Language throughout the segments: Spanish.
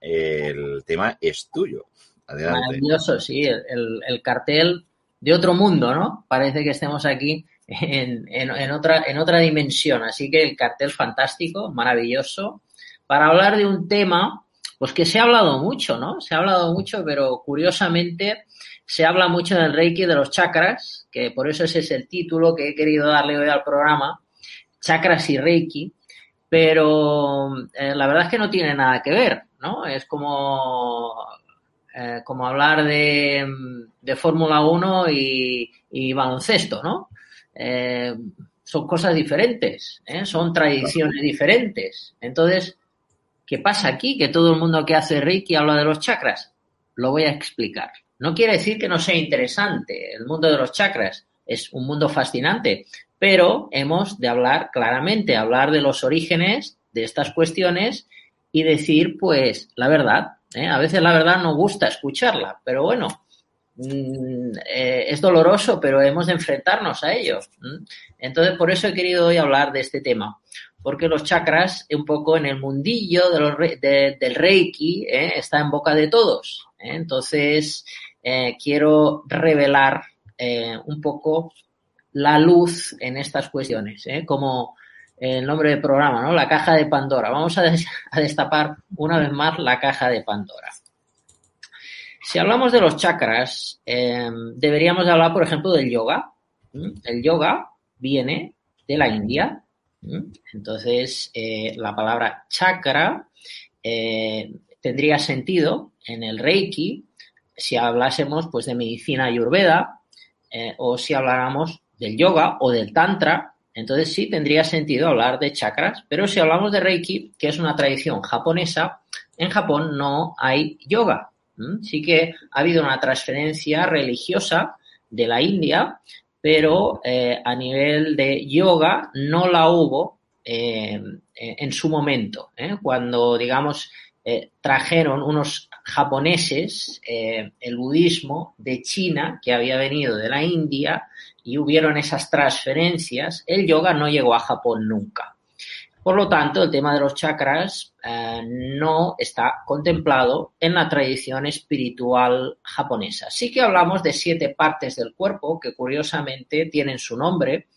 El tema es tuyo. Maravilloso, sí, el, el cartel de otro mundo, ¿no? Parece que estemos aquí en, en, otra, en otra dimensión. Así que el cartel fantástico, maravilloso, para hablar de un tema, pues que se ha hablado mucho, ¿no? Se ha hablado mucho, pero curiosamente se habla mucho del Reiki de los chakras, que por eso ese es el título que he querido darle hoy al programa, chakras y Reiki, pero eh, la verdad es que no tiene nada que ver, ¿no? Es como, eh, como hablar de, de Fórmula 1 y, y baloncesto, ¿no? Eh, son cosas diferentes, ¿eh? son tradiciones diferentes. Entonces, ¿qué pasa aquí? Que todo el mundo que hace Reiki habla de los chakras. Lo voy a explicar. No quiere decir que no sea interesante. El mundo de los chakras es un mundo fascinante, pero hemos de hablar claramente, hablar de los orígenes de estas cuestiones y decir, pues, la verdad. ¿eh? A veces la verdad no gusta escucharla, pero bueno, Mm, eh, es doloroso, pero hemos de enfrentarnos a ello. Entonces, por eso he querido hoy hablar de este tema, porque los chakras, un poco en el mundillo del Reiki, ¿eh? está en boca de todos. Entonces, quiero revelar un poco la luz en estas cuestiones, como el nombre del programa, ¿no? La caja de Pandora. Vamos a destapar una vez más la caja de Pandora. Si hablamos de los chakras, eh, deberíamos hablar, por ejemplo, del yoga. El yoga viene de la India. Entonces, eh, la palabra chakra eh, tendría sentido en el Reiki si hablásemos pues, de medicina ayurveda o si habláramos del yoga o del tantra. Entonces sí tendría sentido hablar de chakras, pero si hablamos de Reiki, que es una tradición japonesa, en Japón no hay yoga. Sí que ha habido una transferencia religiosa de la India, pero eh, a nivel de yoga no la hubo eh, en su momento. ¿eh? Cuando, digamos, trajeron unos japoneses el budismo de China, que había venido de la India, y hubieron esas transferencias, el yoga no llegó a Japón nunca. Por lo tanto, el tema de los chakras eh, no está contemplado en la tradición espiritual japonesa. Sí que hablamos de siete partes del cuerpo que curiosamente tienen su nombre,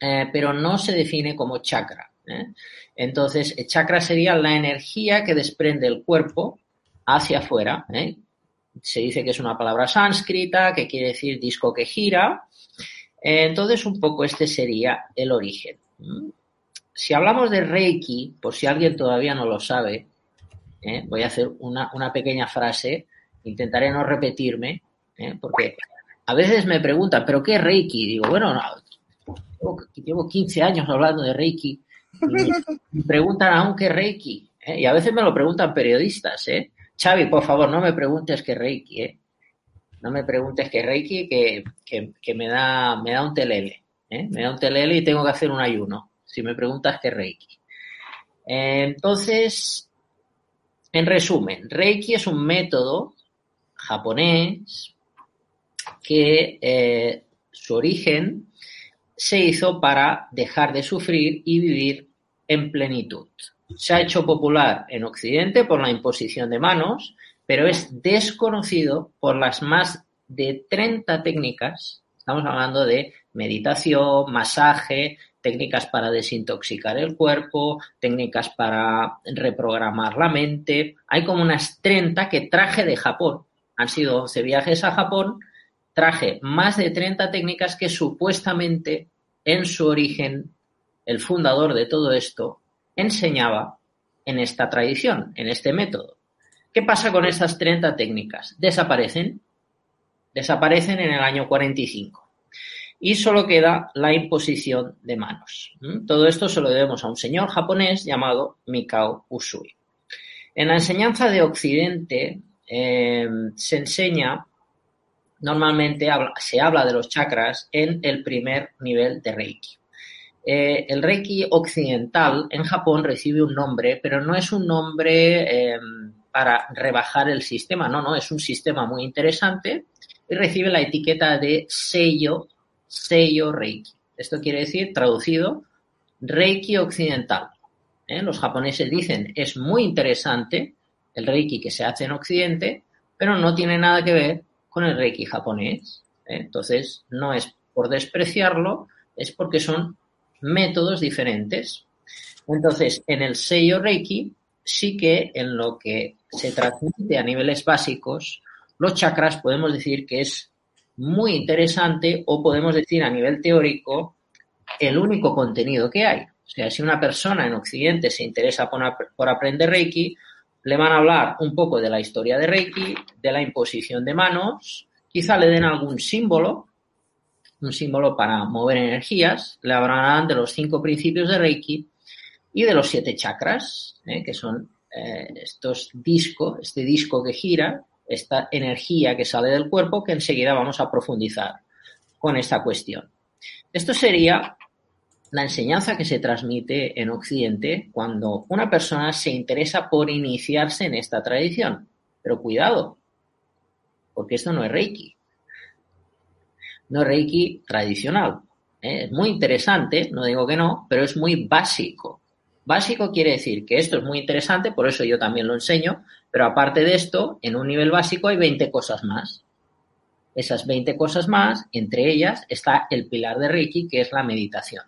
eh, pero no se define como chakra. ¿eh? Entonces, el chakra sería la energía que desprende el cuerpo hacia afuera. Se dice que es una palabra sánscrita, que quiere decir disco que gira. Entonces, un poco este sería el origen. Si hablamos de Reiki, por si alguien todavía no lo sabe, ¿eh? voy a hacer una, pequeña frase, intentaré no repetirme, ¿eh? porque a veces me preguntan, ¿pero qué es Reiki? Digo, bueno, llevo, 15 años hablando de Reiki y me preguntan aún qué Reiki. ¿eh? Y a veces me lo preguntan periodistas. ¿eh? Xavi, por favor, no me preguntes qué Reiki. ¿eh? No me preguntes qué es Reiki, que, que, me, da, me da un telele. Me da un telele y tengo que hacer un ayuno si me preguntas qué Reiki. Entonces, en resumen, Reiki es un método japonés que eh, su origen se hizo para dejar de sufrir y vivir en plenitud. Se ha hecho popular en Occidente por la imposición de manos, pero es desconocido por las más de 30 técnicas, estamos hablando de meditación, masaje, técnicas para desintoxicar el cuerpo, técnicas para reprogramar la mente. Hay como unas 30 que traje de Japón. Han sido 11 viajes a Japón. Traje más de 30 técnicas que supuestamente en su origen el fundador de todo esto enseñaba en esta tradición, en este método. ¿Qué pasa con estas 30 técnicas? Desaparecen. desaparecen en el año 45 y solo queda la imposición de manos. Todo esto se lo debemos a un señor japonés llamado Mikao Usui. En la enseñanza de Occidente eh, se enseña, normalmente se habla de los chakras en el primer nivel de Reiki. Eh, el Reiki occidental en Japón recibe un nombre, pero no es un nombre eh, para rebajar el sistema, no, no, es un sistema muy interesante y recibe la etiqueta de sello Seiyo Reiki. Esto quiere decir, traducido, Reiki occidental. ¿Eh? Los japoneses dicen, es muy interesante el Reiki que se hace en Occidente, pero no tiene nada que ver con el Reiki japonés. ¿eh? Entonces, no es por despreciarlo, es porque son métodos diferentes. Entonces, en el Seiyo Reiki, sí que en lo que se transmite a niveles básicos, los chakras podemos decir que es muy interesante o podemos decir a nivel teórico el único contenido que hay. O sea, si una persona en Occidente se interesa por, aprender Reiki, le van a hablar un poco de la historia de Reiki, de la imposición de manos, quizá le den algún símbolo, un símbolo para mover energías, le hablarán de los cinco principios de Reiki y de los siete chakras, ¿eh? que son eh, estos discos, este disco que gira, esta energía que sale del cuerpo que enseguida vamos a profundizar con esta cuestión. Esto sería la enseñanza que se transmite en Occidente cuando una persona se interesa por iniciarse en esta tradición. Pero cuidado, porque esto no es Reiki. No es Reiki tradicional. ¿eh? Es muy interesante, no digo que no, pero es muy básico. Básico quiere decir que esto es muy interesante, por eso yo también lo enseño, pero aparte de esto, en un nivel básico hay 20 cosas más. Esas 20 cosas más, entre ellas está el pilar de Reiki, que es la meditación.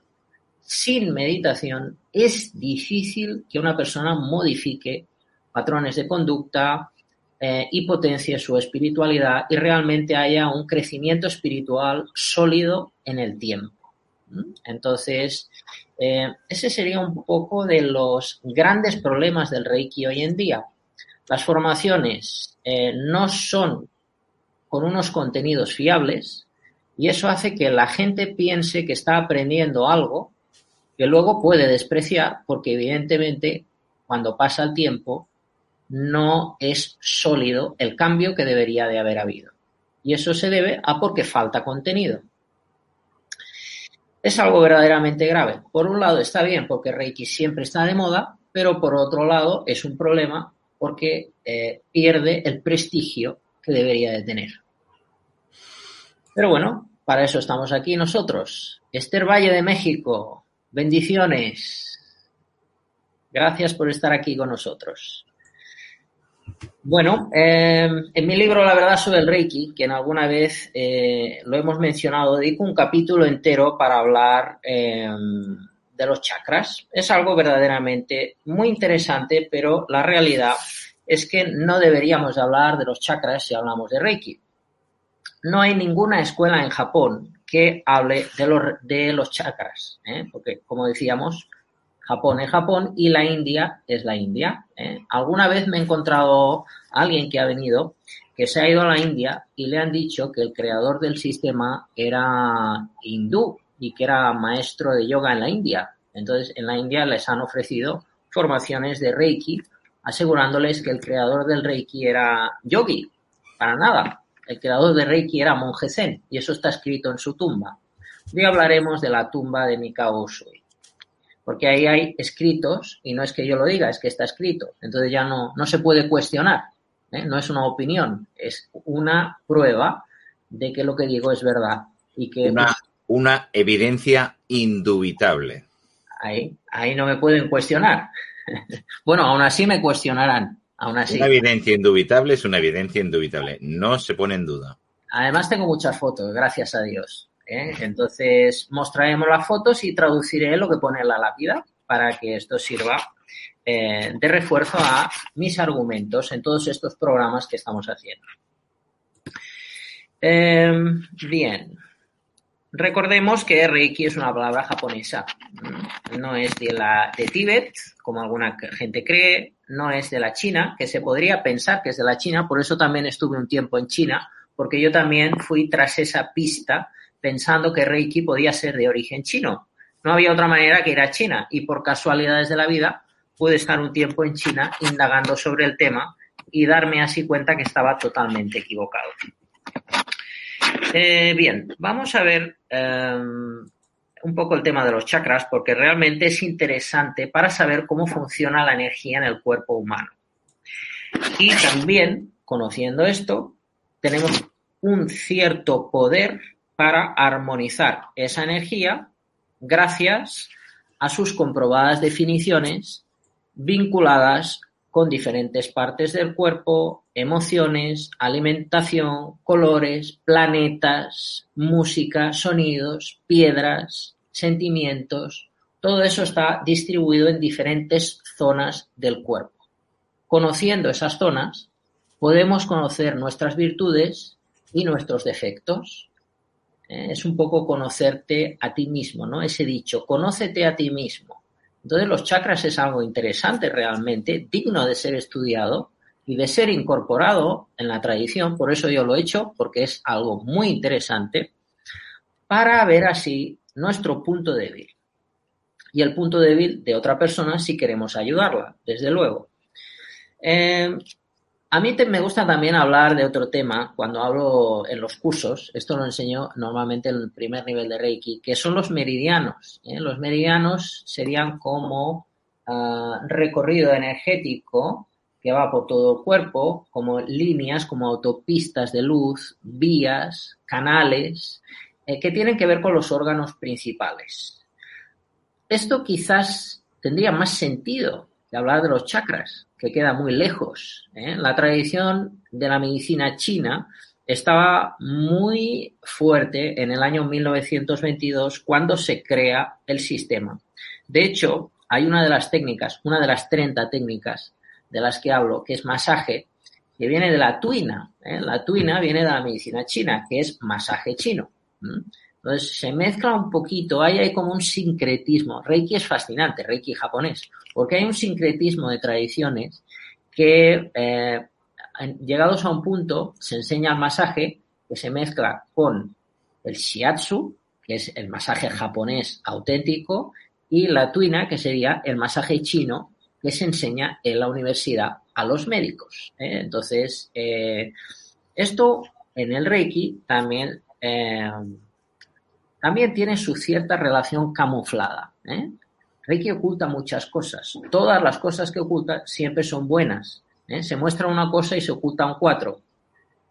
Sin meditación es difícil que una persona modifique patrones de conducta eh, y potencie su espiritualidad y realmente haya un crecimiento espiritual sólido en el tiempo. Entonces, eh, ese sería un poco de los grandes problemas del Reiki hoy en día. Las formaciones eh, no son con unos contenidos fiables y eso hace que la gente piense que está aprendiendo algo que luego puede despreciar porque evidentemente cuando pasa el tiempo no es sólido el cambio que debería de haber habido. Y eso se debe a porque falta contenido. Es algo verdaderamente grave. Por un lado está bien porque Reiki siempre está de moda, pero por otro lado es un problema porque eh, pierde el prestigio que debería de tener. Pero bueno, para eso estamos aquí nosotros. Esther Valle de México, bendiciones. Gracias por estar aquí con nosotros. Bueno, em, en mi libro La verdad sobre el Reiki, que en alguna vez eh, lo hemos mencionado, dedico un capítulo entero para hablar em, de los chakras. Es algo verdaderamente muy interesante, pero la realidad es que no deberíamos hablar de los chakras si hablamos de Reiki. No hay ninguna escuela en Japón que hable de los, de los chakras, ¿eh? porque como decíamos, Japón es Japón y la India es la India. ¿eh? Alguna vez me he encontrado a alguien que ha venido que se ha ido a la India y le han dicho que el creador del sistema era hindú y que era maestro de yoga en la India. Entonces, en la India les han ofrecido formaciones de Reiki, asegurándoles que el creador del Reiki era yogi. Para nada. El creador de Reiki era monje zen y eso está escrito en su tumba. Hoy hablaremos de la tumba de Mikao Usui. Porque ahí hay escritos, y no es que yo lo diga, es que está escrito. Entonces ya no, no se puede cuestionar. ¿eh? No es una opinión, es una prueba de que lo que digo es verdad. Y que, una, una evidencia indubitable. Ahí, ahí no me pueden cuestionar. bueno, aún así me cuestionarán. Aún así. Una evidencia indubitable es una evidencia indubitable. No se pone en duda. Además tengo muchas fotos, gracias a Dios. ¿Eh? Entonces mostraremos las fotos y traduciré lo que pone la lápida para que esto sirva eh, de refuerzo a mis argumentos en todos estos programas que estamos haciendo. Eh, bien, Recordemos que Reiki es una palabra japonesa, no es de la de Tíbet, como alguna gente cree, no es de la China, que se podría pensar que es de la China, por eso también estuve un tiempo en China, porque yo también fui tras esa pista pensando que Reiki podía ser de origen chino. No había otra manera que ir a China y por casualidades de la vida pude estar un tiempo en China indagando sobre el tema y darme así cuenta que estaba totalmente equivocado. Eh, bien, vamos a ver em, un poco el tema de los chakras porque realmente es interesante para saber cómo funciona la energía en el cuerpo humano. Y también, conociendo esto, tenemos un cierto poder para armonizar esa energía gracias a sus comprobadas definiciones vinculadas con diferentes partes del cuerpo, emociones, alimentación, colores, planetas, música, sonidos, piedras, sentimientos. Todo eso está distribuido en diferentes zonas del cuerpo. Conociendo esas zonas, podemos conocer nuestras virtudes y nuestros defectos. Eh, es un poco conocerte a ti mismo, ¿no? Ese dicho, conócete a ti mismo. Entonces los chakras es algo interesante realmente, digno de ser estudiado y de ser incorporado en la tradición, por eso yo lo he hecho, porque es algo muy interesante, para ver así nuestro punto débil. Y el punto débil de otra persona si queremos ayudarla, desde luego. Eh, a mí me gusta también hablar de otro tema cuando hablo en los cursos. Esto lo enseño normalmente en el primer nivel de Reiki, que son los meridianos. ¿eh? Los meridianos serían como uh, recorrido energético que va por todo el cuerpo, como líneas, como autopistas de luz, vías, canales, eh, que tienen que ver con los órganos principales. Esto quizás tendría más sentido de hablar de los chakras, que queda muy lejos. ¿eh? La tradición de la medicina china estaba muy fuerte en el año 1922 cuando se crea el sistema. De hecho, hay una de las técnicas, una de las 30 técnicas de las que hablo, que es masaje, que viene de la tuina. ¿eh? La tuina viene de la medicina china, que es masaje chino. Entonces se mezcla un poquito, ahí hay como un sincretismo. Reiki es fascinante, Reiki japonés, porque hay un sincretismo de tradiciones que, eh, llegados a un punto, se enseña el masaje que se mezcla con el shiatsu, que es el masaje japonés auténtico, y la tuina, que sería el masaje chino que se enseña en la universidad a los médicos. ¿eh? Entonces, eh, esto en el Reiki también también tiene su cierta relación camuflada. ¿eh? Reiki oculta muchas cosas. Todas las cosas que oculta siempre son buenas. ¿eh? Se muestra una cosa y se ocultan cuatro.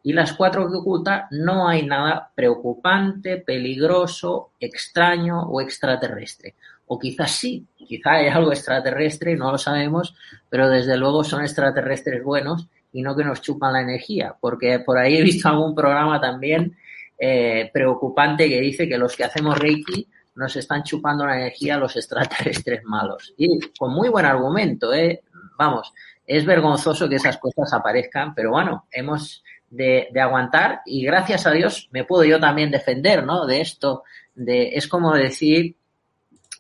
Y las cuatro que oculta no hay nada preocupante, peligroso, extraño o extraterrestre. O quizás sí, quizá hay algo extraterrestre, no lo sabemos, pero desde luego son extraterrestres buenos y no que nos chupan la energía, porque por ahí he visto algún programa también eh, preocupante que dice que los que hacemos Reiki nos están chupando la energía a los extraterrestres malos. Y con muy buen argumento, ¿eh? Vamos, es vergonzoso que esas cosas aparezcan, pero bueno, hemos de, aguantar y gracias a Dios me puedo yo también defender, ¿no? De esto, de, es como decir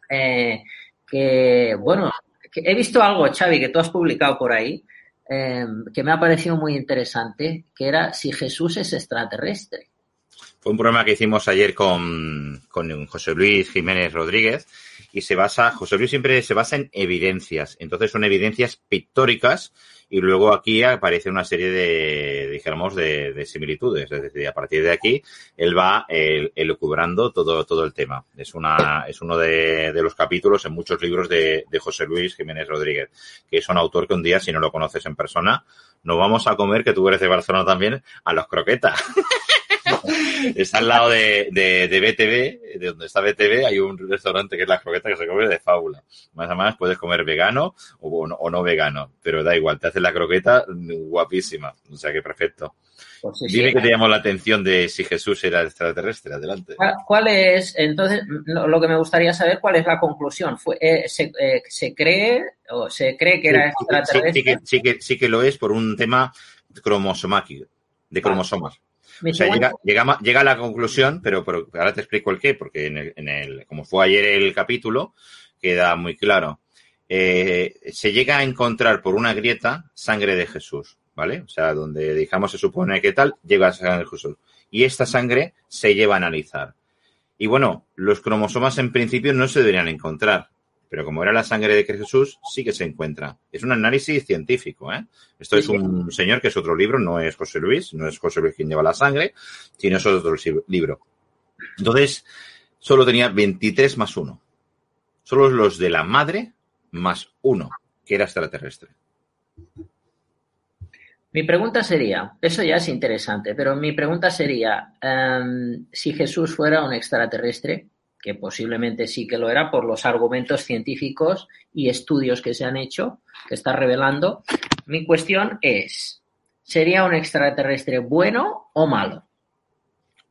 eh, que, bueno, que he visto algo, Xavi, que tú has publicado por ahí, eh, que me ha parecido muy interesante, que era si Jesús es extraterrestre. Fue un programa que hicimos ayer con, con José Luis Jiménez Rodríguez y se basa, José Luis siempre se basa en evidencias. Entonces son evidencias pictóricas y luego aquí aparece una serie de, dijéramos, de, similitudes. Es decir, a partir de aquí él va elucubrando todo, todo el tema. Es una, es uno de, los capítulos en muchos libros de, de José Luis Jiménez Rodríguez, que es un autor que un día, si no lo conoces en persona, nos vamos a comer, que tú eres de Barcelona también, a los croquetas. está al lado de, de, de, BTV, de donde está BTV, hay un restaurante que es la croqueta que se come de fábula. Más o menos puedes comer vegano o, o, no, vegano, pero da igual, te hace la croqueta guapísima. O sea que perfecto. Pues Dime que te llamó la atención de si Jesús era extraterrestre. Adelante. ¿Cuál es, entonces, lo que me gugustaría saber, cuál es la conclusión? ¿Fue, eh, eh, se, cree o se cree que era extraterrestre? Sí, que, sí, que, sí que lo es por un tema cromosomático, de cromosomas. O sea, llega, llega, a la conclusión, pero, pero, ahora te explico el qué, porque en el, en el, como fue ayer el capítulo, queda muy claro. Eh, se llega a encontrar por una grieta sangre de Jesús. ¿vale? O sea, donde digamos se supone que tal, llega a sangre de Jesús. Y esta sangre se lleva a analizar. Y bueno, los cromosomas en principio no se deberían encontrar, pero como era la sangre de Jesús, sí que se encuentra. Es un análisis científico, ¿eh? Esto es un señor que es otro libro, no es José Luis, no es José Luis quien lleva la sangre, sino es otro libro. Entonces, solo tenía 23 más 1. Solo los de la madre más 1, que era extraterrestre. Mi pregunta sería, eso ya es interesante, pero mi pregunta sería, em, si Jesús fuera un extraterrestre, que posiblemente sí que lo era por los argumentos científicos y estudios que se han hecho, que está revelando. Mi cuestión es, ¿sería un extraterrestre bueno o malo?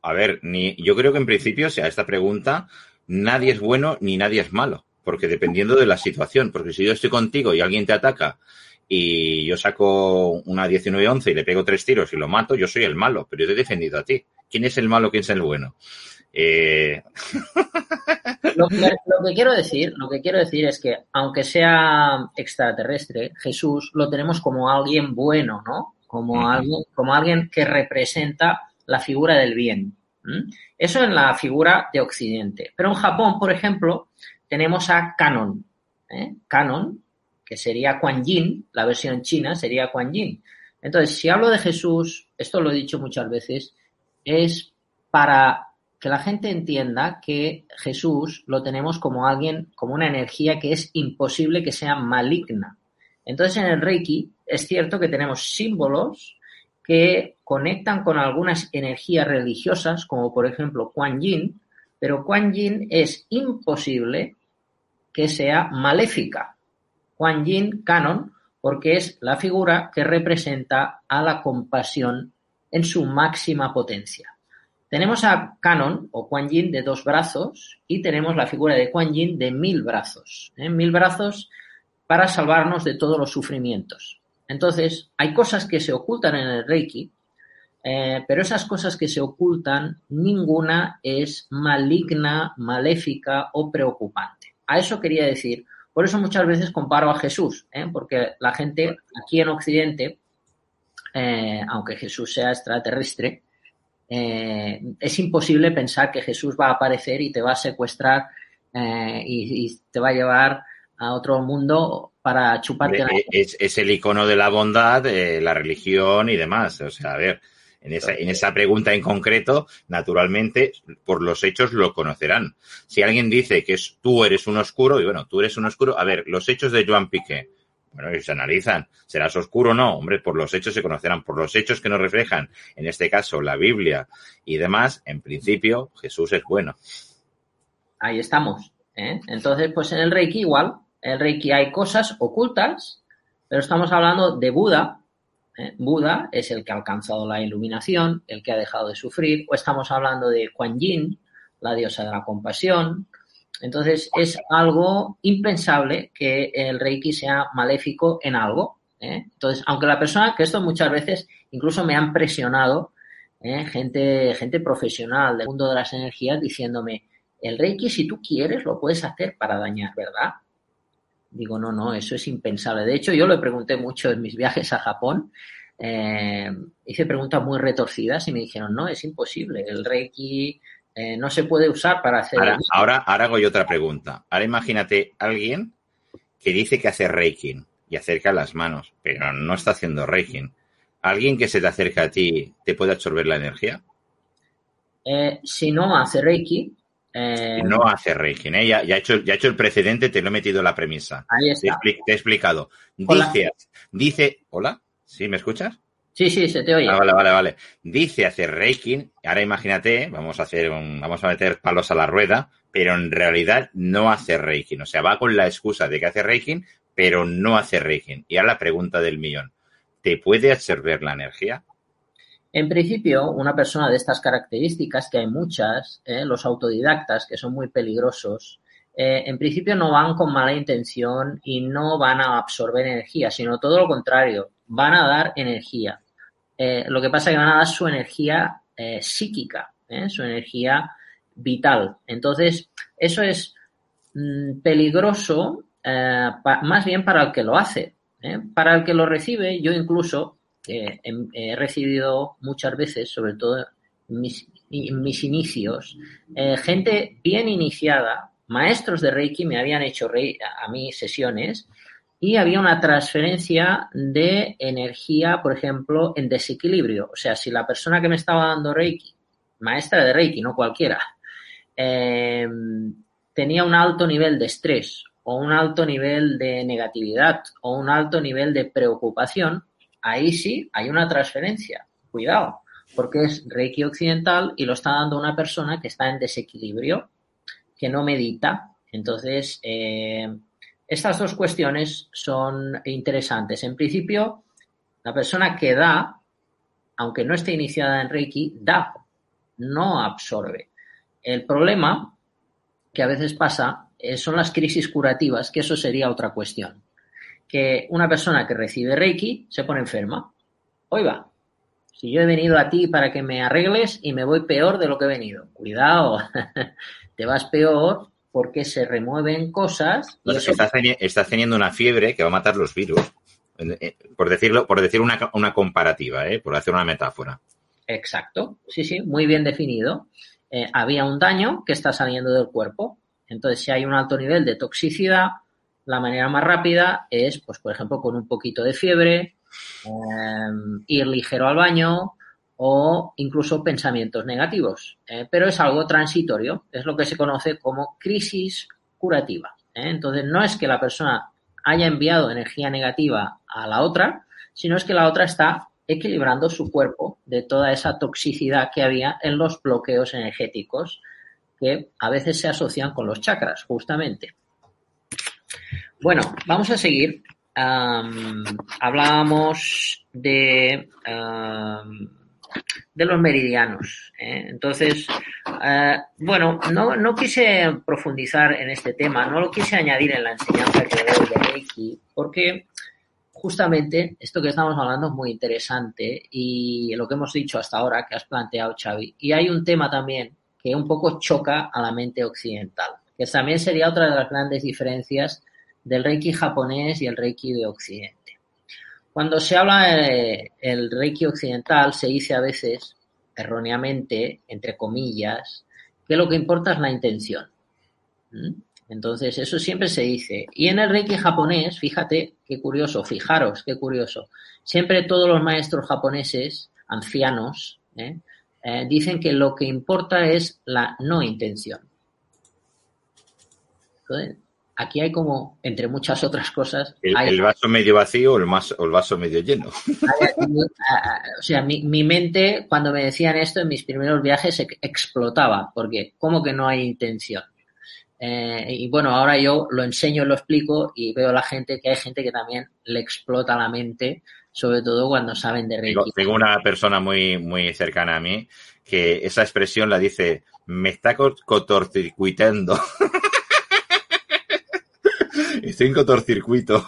A ver, ni, yo creo que en principio, o sea, esta pregunta, nadie es bueno ni nadie es malo, porque dependiendo de la situación, porque si yo estoy contigo y alguien te ataca y yo saco una 19-11 y le pego tres tiros y lo mato, yo soy el malo, pero yo te he defendido a ti. ¿Quién es el malo? ¿Quién es el bueno? Eh... Lo, que, lo, que, quiero decir, lo que quiero decir es que aunque sea extraterrestre, Jesús lo tenemos como alguien bueno, ¿no? Como uh -huh. alguien, como alguien que representa la figura del bien. ¿Mm? Eso en la figura de Occidente. Pero en Japón, por ejemplo, tenemos a Canon. ¿eh? Canon, que sería Kuan Yin, la versión china sería Kuan Yin. Entonces, si hablo de Jesús, esto lo he dicho muchas veces, es para que la gente entienda que Jesús lo tenemos como alguien, como una energía que es imposible que sea maligna. Entonces en el Reiki es cierto que tenemos símbolos que conectan con algunas energías religiosas, como por ejemplo Kuan Yin, pero Kuan Yin es imposible que sea maléfica. Kuan Yin canon, porque es la figura que representa a la compasión en su máxima potencia. Tenemos a Canon o Kuan Yin de dos brazos y tenemos la figura de Kuan Yin de mil brazos. ¿eh? Mil brazos para salvarnos de todos los sufrimientos. Entonces, hay cosas que se ocultan en el Reiki, eh, pero esas cosas que se ocultan, ninguna es maligna, maléfica o preocupante. A eso quería decir. Por eso muchas veces comparo a Jesús, ¿eh? porque la gente aquí en Occidente, aunque Jesús sea extraterrestre, eh, es imposible pensar que Jesús va a aparecer y te va a secuestrar eh, y, y, te va a llevar a otro mundo para chuparte. La... Es, es, el icono de la bondad, eh, la religión y demás. O sea, a ver, en esa, en esa pregunta en concreto, naturalmente, por los hechos lo conocerán. Si alguien dice que es, tú eres un oscuro, y bueno, tú eres un oscuro, a ver, los hechos de Joan Piqué, bueno, y se analizan. ¿Serás oscuro o no? Hombre, por los hechos se conocerán. Por los hechos que nos reflejan, en este caso, la Biblia y demás, en principio, Jesús es bueno. Ahí estamos. ¿eh? Entonces, pues en el Reiki igual. En el Reiki hay cosas ocultas, pero estamos hablando de Buda. ¿eh? Buda es el que ha alcanzado la iluminación, el que ha dejado de sufrir. O estamos hablando de Kuan Yin, la diosa de la compasión, entonces es algo impensable que el Reiki sea maléfico en algo. ¿eh? Entonces, aunque la persona, que esto muchas veces incluso me han presionado, ¿eh? gente, gente profesional del mundo de las energías diciéndome, el Reiki si tú quieres lo puedes hacer para dañar, ¿verdad? Digo, no, no, eso es impensable. De hecho, yo lo pregunté mucho en mis viajes a Japón. Eh, hice preguntas muy retorcidas y me dijeron, no, es imposible. El Reiki eh, no se puede usar para hacer. Ahora, ahora, ahora, hago yo otra pregunta. Ahora imagínate alguien que dice que hace Reiki y acerca las manos, pero no está haciendo Reiki. ¿Alguien que se te acerca a ti te puede absorber la energía? Eh, si no hace Reiki. Eh... No hace Reiki, ¿eh? ya, ya, he hecho, ya he hecho el precedente, te lo he metido en la premisa. Ahí está. Te, te he explicado. Dice, dice, ¿hola? ¿Sí me escuchas? Sí, sí, se te oye. Ah, vale, vale, vale. Dice hacer Reiki, ahora imagínate, vamos a hacer un, vamos a meter palos a la rueda, pero en realidad no hace Reiki. O sea, va con la excusa de que hace Reiki, pero no hace Reiki. Y ahora la pregunta del millón. ¿Te puede absorber la energía? En principio, una persona de estas características, que hay muchas, eh, los autodidactas, que son muy peligrosos, eh, en principio no van con mala intención y no van a absorber energía, sino todo lo contrario, van a dar energía. Eh, lo que pasa es que van a dar su energía eh, psíquica, ¿eh? su energía vital. Entonces, eso es mmm, peligroso más bien para el que lo hace. Para el que lo recibe, yo incluso he recibido muchas veces, sobre todo en mis, inicios, gente bien iniciada, maestros de Reiki me habían hecho a mí sesiones y había una transferencia de energía, por ejemplo, en desequilibrio. O sea, si la persona que me estaba dando Reiki, maestra de Reiki, no cualquiera, eh, tenía un alto nivel de estrés o un alto nivel de negatividad o un alto nivel de preocupación, ahí sí hay una transferencia. Cuidado, porque es Reiki occidental y lo está dando una persona que está en desequilibrio, que no medita. Entonces, eh, estas dos cuestiones son interesantes. En principio, la persona que da, aunque no esté iniciada en Reiki, da, no absorbe. El problema que a veces pasa eh, son las crisis curativas, que eso sería otra cuestión. Que una persona que recibe Reiki se pone enferma. Oiga, si yo he venido a ti para que me arregles y me voy peor de lo que he venido. Cuidado, te vas peor porque se remueven cosas. Y estás, teniendo una fiebre que va a matar los virus. Eh, por decirlo, por decir una, comparativa, ¿eh? por hacer una metáfora. Exacto, sí, sí, muy bien definido. Eh, había un daño que está saliendo del cuerpo. Entonces, si hay un alto nivel de toxicidad, la manera más rápida es, pues, por ejemplo, con un poquito de fiebre, ir ligero al baño, o incluso pensamientos negativos. ¿eh? pero es algo transitorio, es lo que se conoce como crisis curativa. ¿eh? Entonces, no es que la persona haya enviado energía negativa a la otra, sino es que la otra está equilibrando su cuerpo de toda esa toxicidad que había en los bloqueos energéticos que a veces se asocian con los chakras, justamente. Bueno, vamos a seguir. hablábamos de de los meridianos. ¿eh? Entonces, eh, bueno, no, no quise profundizar en este tema, no lo quise añadir en la enseñanza que doy de Reiki, porque justamente esto que estamos hablando es muy interesante y lo que hemos dicho hasta ahora, que has planteado, Xavi, y hay un tema también que un poco choca a la mente occidental, que también sería otra de las grandes diferencias del Reiki japonés y el Reiki de Occidente. Cuando se habla del Reiki occidental, se dice a veces, erróneamente, entre comillas, que lo que importa es la intención. Entonces, eso siempre se dice. Y en el Reiki japonés, fíjate, qué curioso, fijaros, qué curioso. Siempre todos los maestros japoneses, ancianos, ¿eh? Eh, dicen que lo que importa es la no intención. Aquí hay como, entre muchas otras cosas. El, vaso medio vacío o el, el vaso medio lleno. o sea, mi, mente, cuando me decían esto en mis primeros viajes, explotaba, porque ¿cómo que no hay intención? Eh, y bueno, ahora yo lo enseño, lo explico y veo a la gente que hay gente que también le explota la mente, sobre todo cuando saben de Reiki. Tengo una persona muy, muy cercana a mí que esa expresión la dice, me está cotorcircuitando. Estoy en cortocircuito.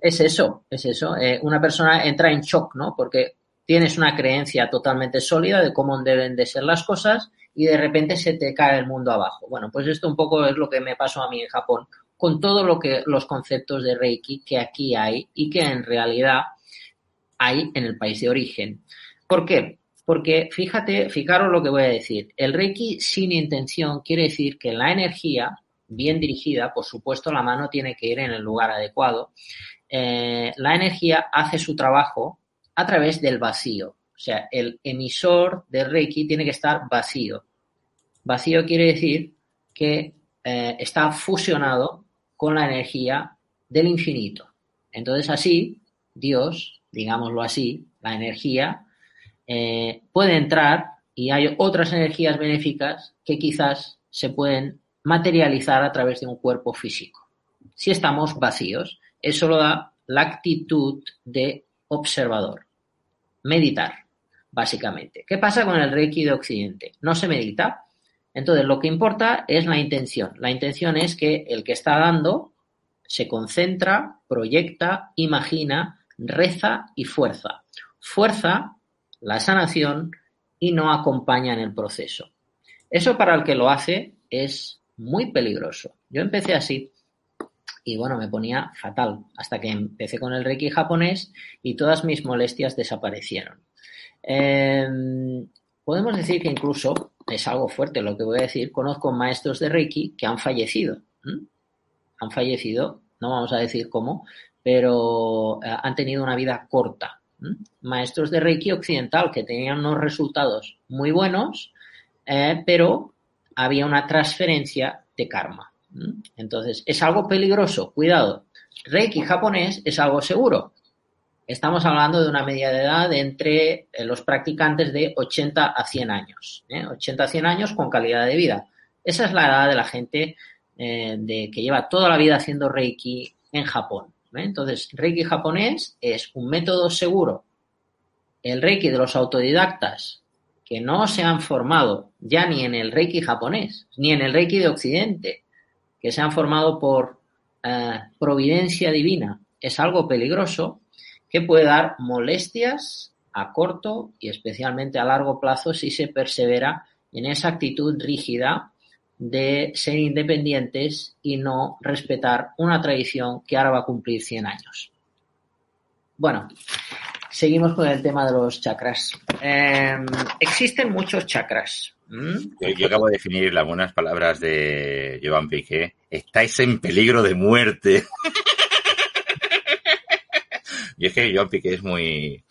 Es, eso, es eso. Eh, una persona entra en shock, ¿no? Porque tienes una creencia totalmente sólida de cómo deben de ser las cosas y de repente se te cae el mundo abajo. Bueno, pues esto un poco es lo que me pasó a mí en Japón, con todo lo que los conceptos de Reiki que aquí hay y que en realidad hay en el país de origen. ¿Por qué? Porque fíjate, fijaros lo que voy a decir. El Reiki sin intención quiere decir que la energía bien dirigida, por supuesto la mano tiene que ir en el lugar adecuado. Eh, la energía hace su trabajo a través del vacío. O sea, el emisor de Reiki tiene que estar vacío. Vacío quiere decir que eh, está fusionado con la energía del infinito. Entonces así, Dios, digámoslo así, la energía, eh, puede entrar y hay otras energías benéficas que quizás se pueden materializar a través de un cuerpo físico. Si estamos vacíos, eso lo da la actitud de observador. Meditar, básicamente. ¿Qué pasa con el Reiki de Occidente? No se medita. Entonces, lo que importa es la intención. La intención es que el que está dando se concentra, proyecta, imagina, reza y fuerza. Fuerza la sanación y no acompaña en el proceso. Eso para el que lo hace es muy peligroso. Yo empecé así. y bueno, me ponía fatal hasta que empecé con el Reiki japonés y todas mis molestias desaparecieron. Em, podemos decir que incluso, es algo fuerte lo que voy a decir, conozco maestros de Reiki que han fallecido. Han fallecido, no vamos a decir cómo, pero eh, han tenido una vida corta. Maestros de Reiki occidental que tenían unos resultados muy buenos, eh, pero había una transferencia de karma. Entonces, es algo peligroso, cuidado. Reiki japonés es algo seguro. Estamos hablando de una media de edad entre eh, los practicantes de 80 a 100 años. 80 a 100 años con calidad de vida. Esa es la edad de la gente de, que lleva toda la vida haciendo Reiki en Japón. Entonces, Reiki japonés es un método seguro. El Reiki de los autodidactas que no se han formado ya ni en el Reiki japonés, ni en el Reiki de Occidente, que se han formado por eh, providencia divina, es algo peligroso que puede dar molestias a corto y especialmente a largo plazo si se persevera en esa actitud rígida de ser independientes y no respetar una tradición que ahora va a cumplir 100 años. Bueno, seguimos con el tema de los chakras. Em, existen muchos chakras. Yo, acabo de definir las buenas palabras de Joan Piqué. Estáis en peligro de muerte. y es que Joan Piqué es muy...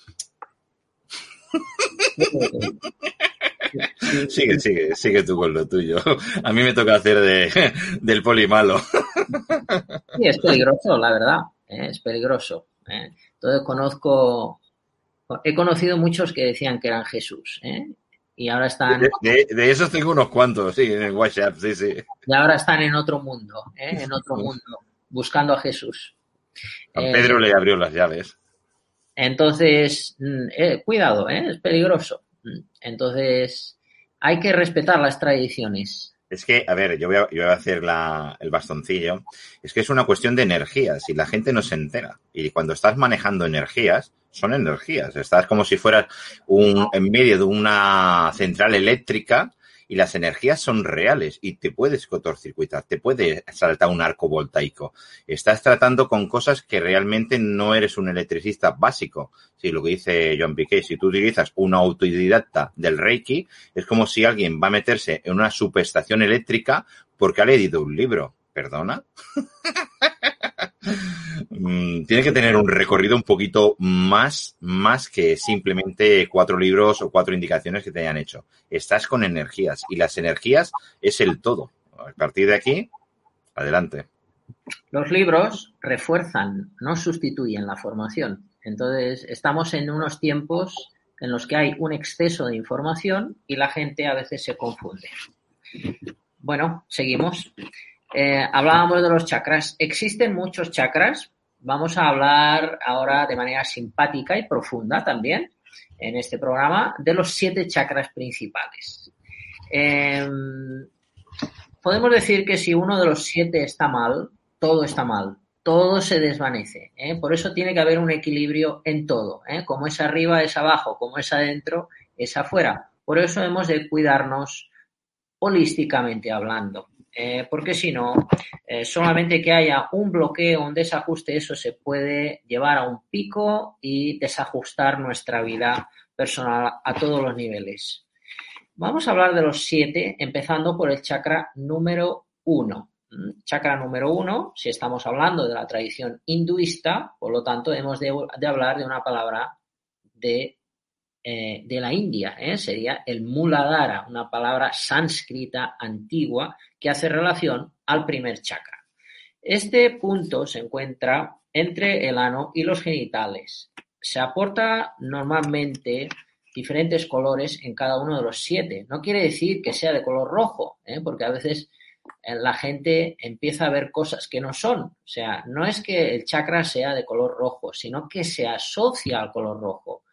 Sigue, sigue, sigue tú con lo tuyo. A mí me toca hacer de, del poli malo. Sí, es peligroso, la verdad. ¿eh? Es peligroso. ¿eh? Entonces conozco, he conocido muchos que decían que eran Jesús. ¿eh? Y ahora están. De, esos tengo unos cuantos, sí, en el WhatsApp, sí, sí. Y ahora están en otro mundo, en otro mundo, buscando a Jesús. A Pedro le abrió las llaves. Entonces, mm, cuidado, es peligroso. Entonces, hay que respetar las tradiciones. Es que, a ver, yo voy a, hacer el bastoncillo. Es que es una cuestión de energías y la gente no se entera. Y cuando estás manejando energías, son energías. Estás como si fueras un, en medio de una central eléctrica y las energías son reales y te puedes cortocircuitar, te puede saltar un arco voltaico. Estás tratando con cosas que realmente no eres un electricista básico. Si lo que dice John Piquet, si tú utilizas una autodidacta del Reiki, es como si alguien va a meterse en una subestación eléctrica porque ha leído un libro. ¿Perdona? Mm, tiene que tener un recorrido un poquito más, más que simplemente cuatro libros o cuatro indicaciones que te hayan hecho. Estás con energías y las energías es el todo. A partir de aquí, adelante. Los libros refuerzan, no sustituyen la formación. Entonces, estamos en unos tiempos en los que hay un exceso de información y la gente a veces se confunde. Bueno, seguimos. Eh, hablábamos de los chakras. Existen muchos chakras. Vamos a hablar ahora de manera simpática y profunda también en este programa de los siete chakras principales. Em, podemos decir que si uno de los siete está mal, todo está mal, todo se desvanece. ¿eh? Por eso tiene que haber un equilibrio en todo. ¿eh? Como es arriba, es abajo, como es adentro, es afuera. Por eso hemos de cuidarnos holísticamente hablando. Eh, porque si no, eh, solamente que haya un bloqueo, un desajuste, eso se puede llevar a un pico y desajustar nuestra vida personal a todos los niveles. Vamos a hablar de los siete, empezando por el chakra número uno. Mm, chakra número uno, si estamos hablando de la tradición hinduista, por lo tanto, hemos de hablar de una palabra de eh, de la India, sería el Muladhara, una palabra sánscrita antigua que hace relación al primer chakra. Este punto se encuentra entre el ano y los genitales. Se aporta normalmente diferentes colores en cada uno de los siete. No quiere decir que sea de color rojo, ¿eh? porque a veces la gente empieza a ver cosas que no son. O sea, no es que el chakra sea de color rojo, sino que se asocia al color rojo.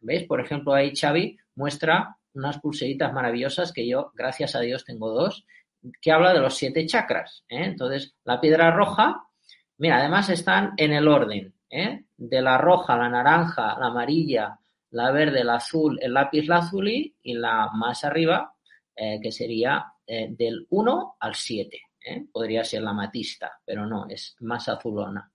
¿Veis? Por ejemplo, ahí Xavi muestra unas pulseritas maravillosas que yo, gracias a Dios, tengo dos, que habla de los siete chakras. ¿eh? Entonces, la piedra roja, mira, además están en el orden, ¿eh? de la roja, la naranja, la amarilla, la verde, la azul, el lápiz lazuli y la más arriba, eh, que sería del 1 al 7. ¿eh? Podría ser la matista, pero no, es más azulona.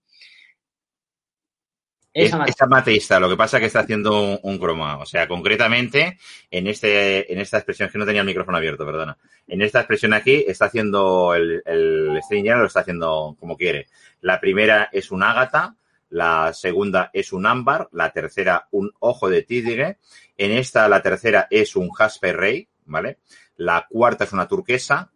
Esa matista. Lo que pasa es que está haciendo un, croma. O sea, concretamente, en este, en esta expresión, es que no tenía el micrófono abierto, perdona. En esta expresión aquí está haciendo el, el lo está haciendo como quiere. La primera es un ágata, la segunda es un ámbar, la tercera un ojo de tigre. En esta, la tercera es un jasper rey, ¿vale? La cuarta es una turquesa.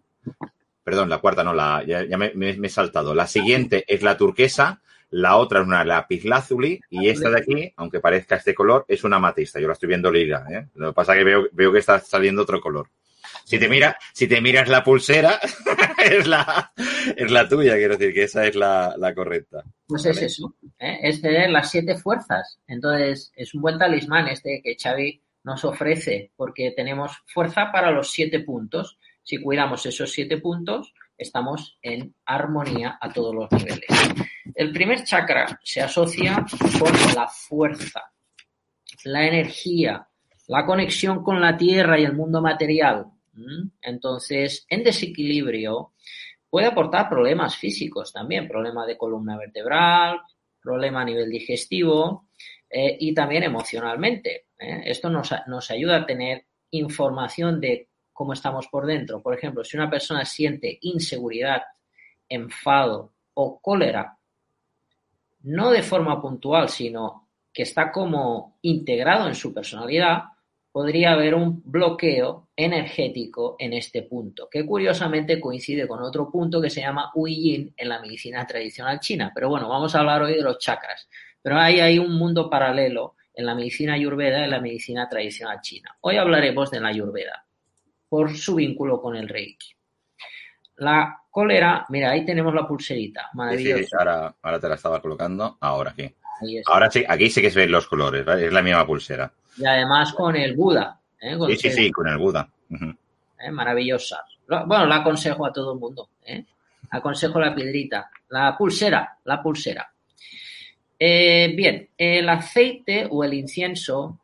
Perdón, la cuarta no, la, ya, me, me, he saltado. La siguiente es la turquesa, la otra es una lapislázuli y esta de aquí, aunque parezca este color, es una matista. Yo la estoy viendo liga. ¿eh? Lo que pasa es que veo, veo que está saliendo otro color. Si te mira, si te miras la pulsera, es la, es la tuya, quiero decir que esa es la, la correcta. Pues es eso, ¿eh? es tener las siete fuerzas. Entonces, es un buen talismán este que Xavi nos ofrece, porque tenemos fuerza para los siete puntos. Si cuidamos esos siete puntos, estamos en armonía a todos los niveles. El primer chakra se asocia con la fuerza, la energía, la conexión con la tierra y el mundo material. Entonces, en desequilibrio puede aportar problemas físicos también, problema de columna vertebral, problema a nivel digestivo eh, y también emocionalmente. ¿eh? Esto nos, nos ayuda a tener información de cómo estamos por dentro. Por ejemplo, si una persona siente inseguridad, enfado o cólera, no de forma puntual, sino que está como integrado en su personalidad, podría haber un bloqueo energético en este punto, que curiosamente coincide con otro punto que se llama Yin en la medicina tradicional china. Pero bueno, vamos a hablar hoy de los chakras. Pero ahí hay un mundo paralelo en la medicina ayurveda y en la medicina tradicional china. Hoy hablaremos de la ayurveda por su vínculo con el Reiki. La cólera, mira, ahí tenemos la pulserita, maravillosa. ahora, te la estaba colocando, ahora aquí. Ahora sí, aquí sí que se ven los colores, es la misma pulsera. Y además con el Buda. ¿eh? sí, sí, sí, con el Buda. ¿Eh? Maravillosa. Bueno, la aconsejo a todo el mundo. ¿eh? Aconsejo la piedrita. La pulsera, la pulsera. Eh, bien, el aceite o el incienso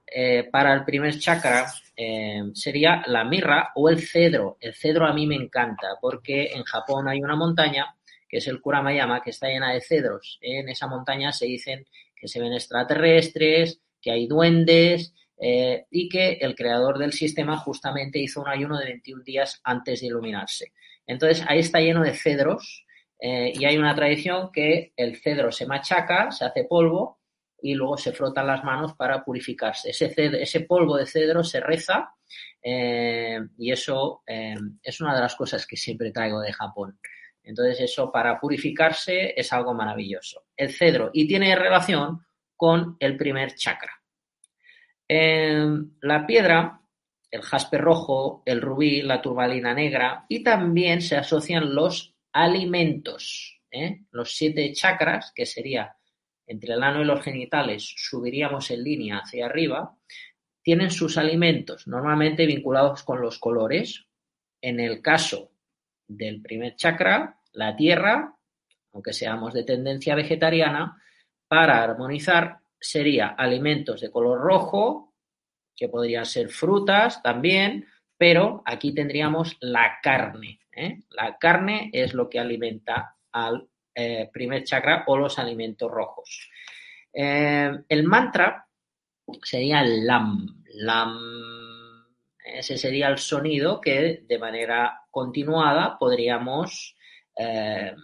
para el primer chakra eh, sería la mirra o el cedro. El cedro a mí me encanta porque en Japón hay una montaña que es el Kuramayama que está llena de cedros. En esa montaña se dicen que se ven extraterrestres, que hay duendes eh, y que el creador del sistema justamente hizo un ayuno de 21 días antes de iluminarse. Entonces ahí está lleno de cedros eh, y hay una tradición que el cedro se machaca, se hace polvo y luego se frotan las manos para purificarse. Ese, ese polvo de cedro se reza eh, y eso eh, es una de las cosas que siempre traigo de Japón. Entonces eso para purificarse es algo maravilloso. El cedro y tiene relación con el primer chakra. Eh, la piedra, el jaspe rojo, el rubí, la turbalina negra y también se asocian los alimentos. Los siete chakras, que sería entre el ano y los genitales subiríamos en línea hacia arriba, tienen sus alimentos normalmente vinculados con los colores. En el caso del primer chakra, la tierra, aunque seamos de tendencia vegetariana, para armonizar sería alimentos de color rojo, que podrían ser frutas también, pero aquí tendríamos la carne. ¿eh? La carne es lo que alimenta al eh, primer chakra o los alimentos rojos. Eh, el mantra sería LAM. LAM. Ese sería el sonido que de manera continuada podríamos eh,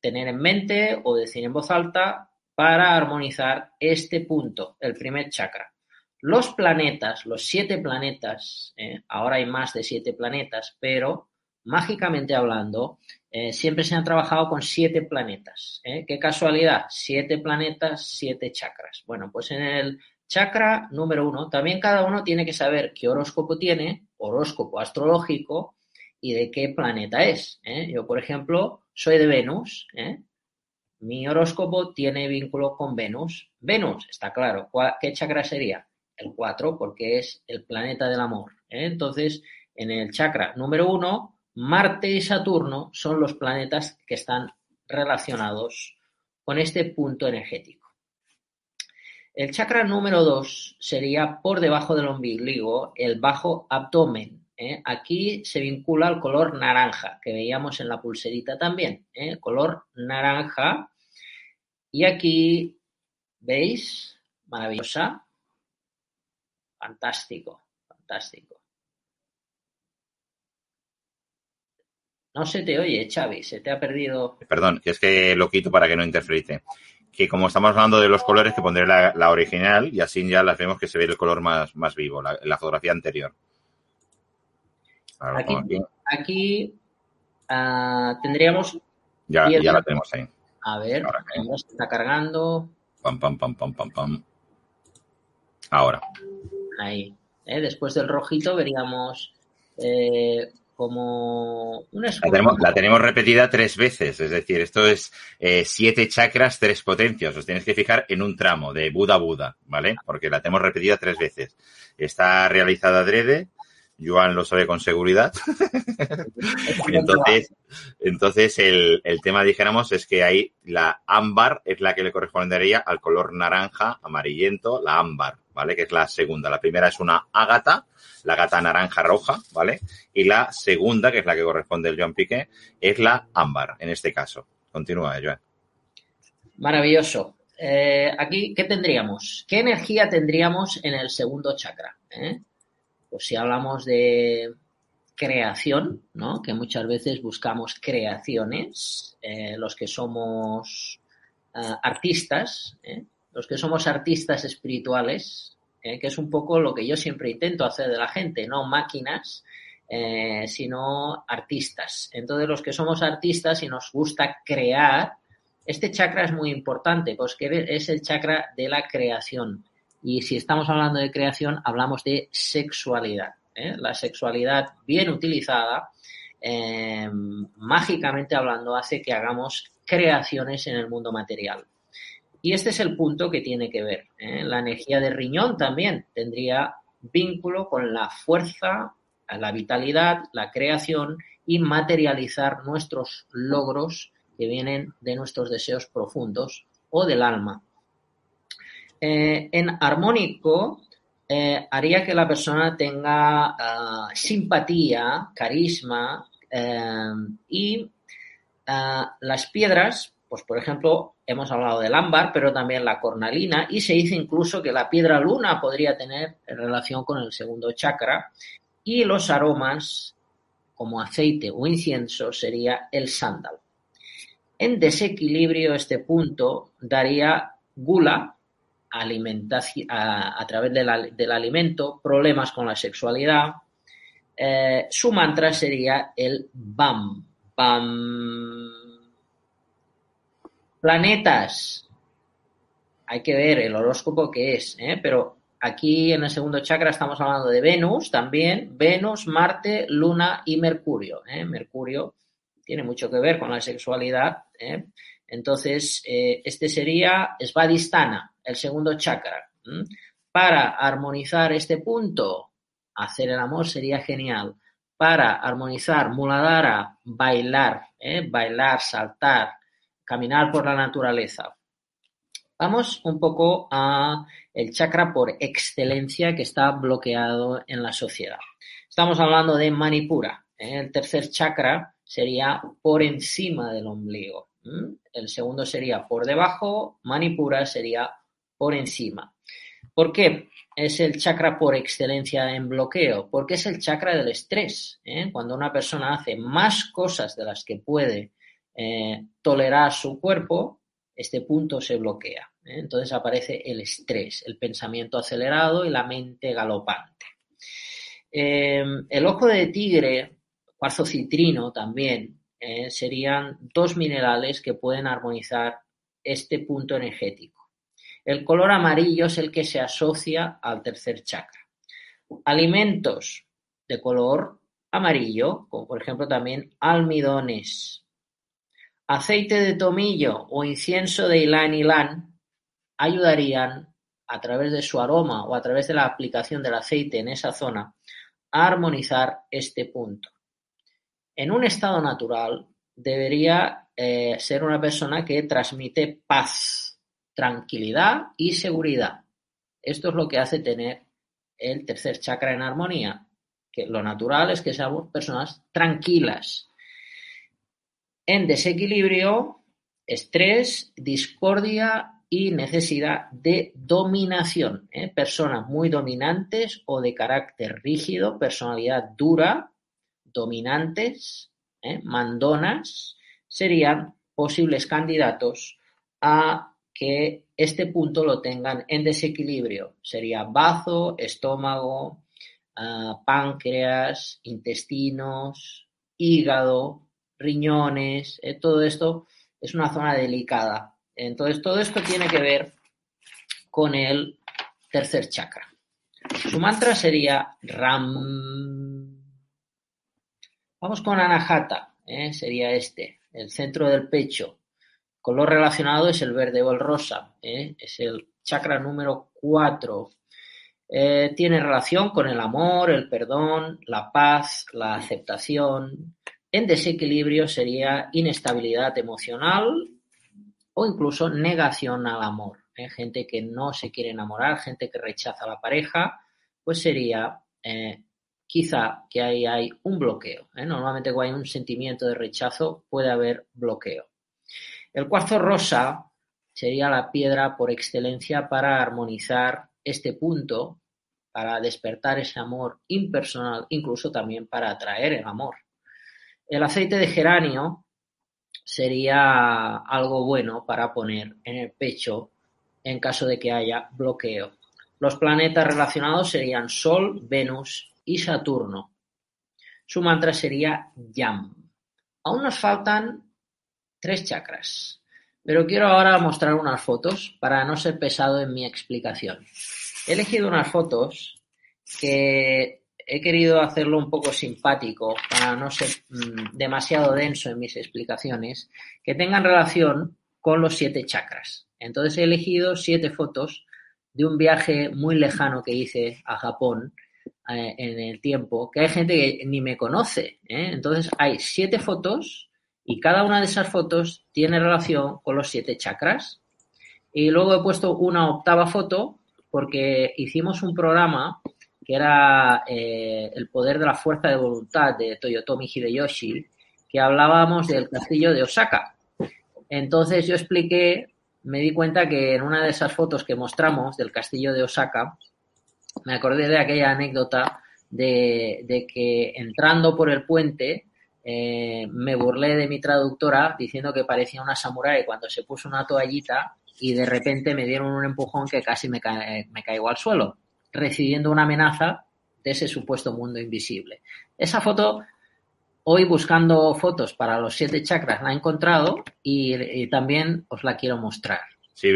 tener en mente o decir en voz alta para armonizar este punto, el primer chakra. Los planetas, los siete planetas, ahora hay más de siete planetas, pero mágicamente hablando, eh, siempre se han trabajado con siete planetas. ¿eh? Qué casualidad, siete planetas, siete chakras. Bueno, pues en el chakra número uno, también cada uno tiene que saber qué horóscopo tiene, horóscopo astrológico, y de qué planeta es. ¿eh? Yo, por ejemplo, soy de Venus. Mi horóscopo tiene vínculo con Venus. Venus, está claro. ¿Qué chakra sería? El 4, porque es el planeta del amor. Entonces, en el chakra número uno Marte y Saturno son los planetas que están relacionados con este punto energético. El chakra número 2 sería por debajo del ombligo, el bajo abdomen. ¿eh? Aquí se vincula al color naranja, que veíamos en la pulserita también, ¿eh? color naranja. Y aquí, ¿veis? Maravillosa. Fantástico, fantástico. No se te oye, Xavi, se te ha perdido. Perdón, es que lo quito para que no interferite. Que como estamos hablando de los colores, que pondré la, original y así ya las vemos que se ve el color más, más vivo, la, la fotografía anterior. aquí, ah, tendríamos. Ya, ya la tenemos ahí. A ver, Ahora, se está cargando. Pam, pam, pam, pam, pam, pam. Ahora. Ahí. ¿eh? Después del rojito veríamos eh, como una la tenemos, repetida tres veces, es decir, esto es eh, siete chakras, tres potencias. Os tenéis que fijar en un tramo de Buda Buda, ¿vale? Porque la tenemos repetida tres veces. Está realizada adrede, Joan lo sabe con seguridad. entonces, entonces el, el, tema, dijéramos, es que ahí la ámbar es la que le correspondería al color naranja, amarillento, la ámbar, ¿vale? Que es la segunda. La primera es una ágata, la gata naranja roja, ¿vale? Y la segunda, que es la que corresponde al Joan Piqué, es la ámbar, en este caso. Continúa, Joan. Maravilloso. Eh, aquí, ¿qué tendríamos? ¿Qué energía tendríamos en el segundo chakra? Eh? Pues si hablamos de creación, ¿no? Que muchas veces buscamos creaciones, eh, los que somos artistas, los que somos artistas espirituales, eh, que es un poco lo que yo siempre intento hacer de la gente, no máquinas, eh, sino artistas. Entonces, los que somos artistas y nos gusta crear, este chakra es muy importante, pues que es el chakra de la creación. Y si estamos hablando de creación, hablamos de sexualidad. ¿eh? La sexualidad bien utilizada, mágicamente hablando, hace que hagamos creaciones en el mundo material. Y este es el punto que tiene que ver. ¿eh? La energía de riñón también tendría vínculo con la fuerza, la vitalidad, la creación y materializar nuestros logros que vienen de nuestros deseos profundos o del alma. Eh, en armónico eh, haría que la persona tenga ah, simpatía, carisma y ah, las piedras pues por ejemplo, hemos hablado del ámbar, pero también la cornalina, y se dice incluso que la piedra luna podría tener relación con el segundo chakra, y los aromas, como aceite o incienso, sería el sándalo. En desequilibrio, este punto daría gula, alimentación, a, través del alimento, problemas con la sexualidad. Eh, su mantra sería el BAM. BAM Planetas. Hay que ver el horóscopo que es, ¿eh? pero aquí en el segundo chakra estamos hablando de Venus también, Venus, Marte, Luna y Mercurio. ¿eh? Mercurio tiene mucho que ver con la sexualidad. ¿eh? Entonces, este sería Svadhisthana, el segundo chakra. Para armonizar este punto, hacer el amor sería genial. Para armonizar Muladhara, bailar, bailar, saltar, caminar por la naturaleza. Vamos un poco a el chakra por excelencia que está bloqueado en la sociedad. Estamos hablando de Manipura. ¿eh? El tercer chakra sería por encima del ombligo. El segundo sería por debajo, Manipura sería por encima. ¿Por qué es el chakra por excelencia en bloqueo? Porque es el chakra del estrés. ¿eh? Cuando una persona hace más cosas de las que puede eh, tolerar su cuerpo, este punto se bloquea. ¿eh? Entonces aparece el estrés, el pensamiento acelerado y la mente galopante. Em, el ojo de tigre, cuarzo citrino también, eh, serían dos minerales que pueden armonizar este punto energético. El color amarillo es el que se asocia al tercer chakra. Alimentos de color amarillo, como por ejemplo también almidones, Aceite de tomillo o incienso de ylang-ylang ayudarían, a través de su aroma o a través de la aplicación del aceite en esa zona, a armonizar este punto. En un estado natural debería eh, ser una persona que transmite paz, tranquilidad y seguridad. Esto es lo que hace tener el tercer chakra en armonía. que lo natural es que seamos personas tranquilas. En desequilibrio, estrés, discordia y necesidad de dominación. ¿eh? Personas muy dominantes o de carácter rígido, personalidad dura, dominantes, ¿eh? mandonas, serían posibles candidatos a que este punto lo tengan en desequilibrio. Sería bazo, estómago, ah, páncreas, intestinos, hígado, riñones, ¿eh? todo esto es una zona delicada. Entonces, todo esto tiene que ver con el tercer chakra. Su mantra sería Ram. Vamos con Anahata, ¿eh? sería este, el centro del pecho. Color relacionado es el verde o el rosa, ¿eh? es el chakra número 4. Eh, tiene relación con el amor, el perdón, la paz, la aceptación. En desequilibrio sería inestabilidad emocional o incluso negación al amor. ¿eh? Gente que no se quiere enamorar, gente que rechaza a la pareja, pues sería quizá que ahí hay un bloqueo. Normalmente cuando hay un sentimiento de rechazo puede haber bloqueo. El cuarzo rosa sería la piedra por excelencia para armonizar este punto, para despertar ese amor impersonal, incluso también para atraer el amor. El aceite de geranio sería algo bueno para poner en el pecho en caso de que haya bloqueo. Los planetas relacionados serían Sol, Venus y Saturno. Su mantra sería Yam. Aún nos faltan tres chakras. Pero quiero ahora mostrar unas fotos para no ser pesado en mi explicación. He elegido unas fotos que he querido hacerlo un poco simpático para no ser mm, demasiado denso en mis explicaciones, que tengan relación con los siete chakras. Entonces he elegido siete fotos de un viaje muy lejano que hice a Japón eh, en el tiempo, que hay gente que ni me conoce. ¿eh? Entonces hay siete fotos y cada una de esas fotos tiene relación con los siete chakras. Y luego he puesto una octava foto porque hicimos un programa que era eh, el poder de la fuerza de voluntad de Toyotomi Hideyoshi, que hablábamos del castillo de Osaka. Entonces yo expliqué, me di cuenta que en una de esas fotos que mostramos del castillo de Osaka, me acordé de aquella anécdota de, de que entrando por el puente, eh, me burlé de mi traductora diciendo que parecía una samurái cuando se puso una toallita y de repente me dieron un empujón que casi me, me caigo al suelo, recibiendo una amenaza de ese supuesto mundo invisible. Esa foto, hoy buscando fotos para los siete chakras, la he encontrado y, también os la quiero mostrar. Sí,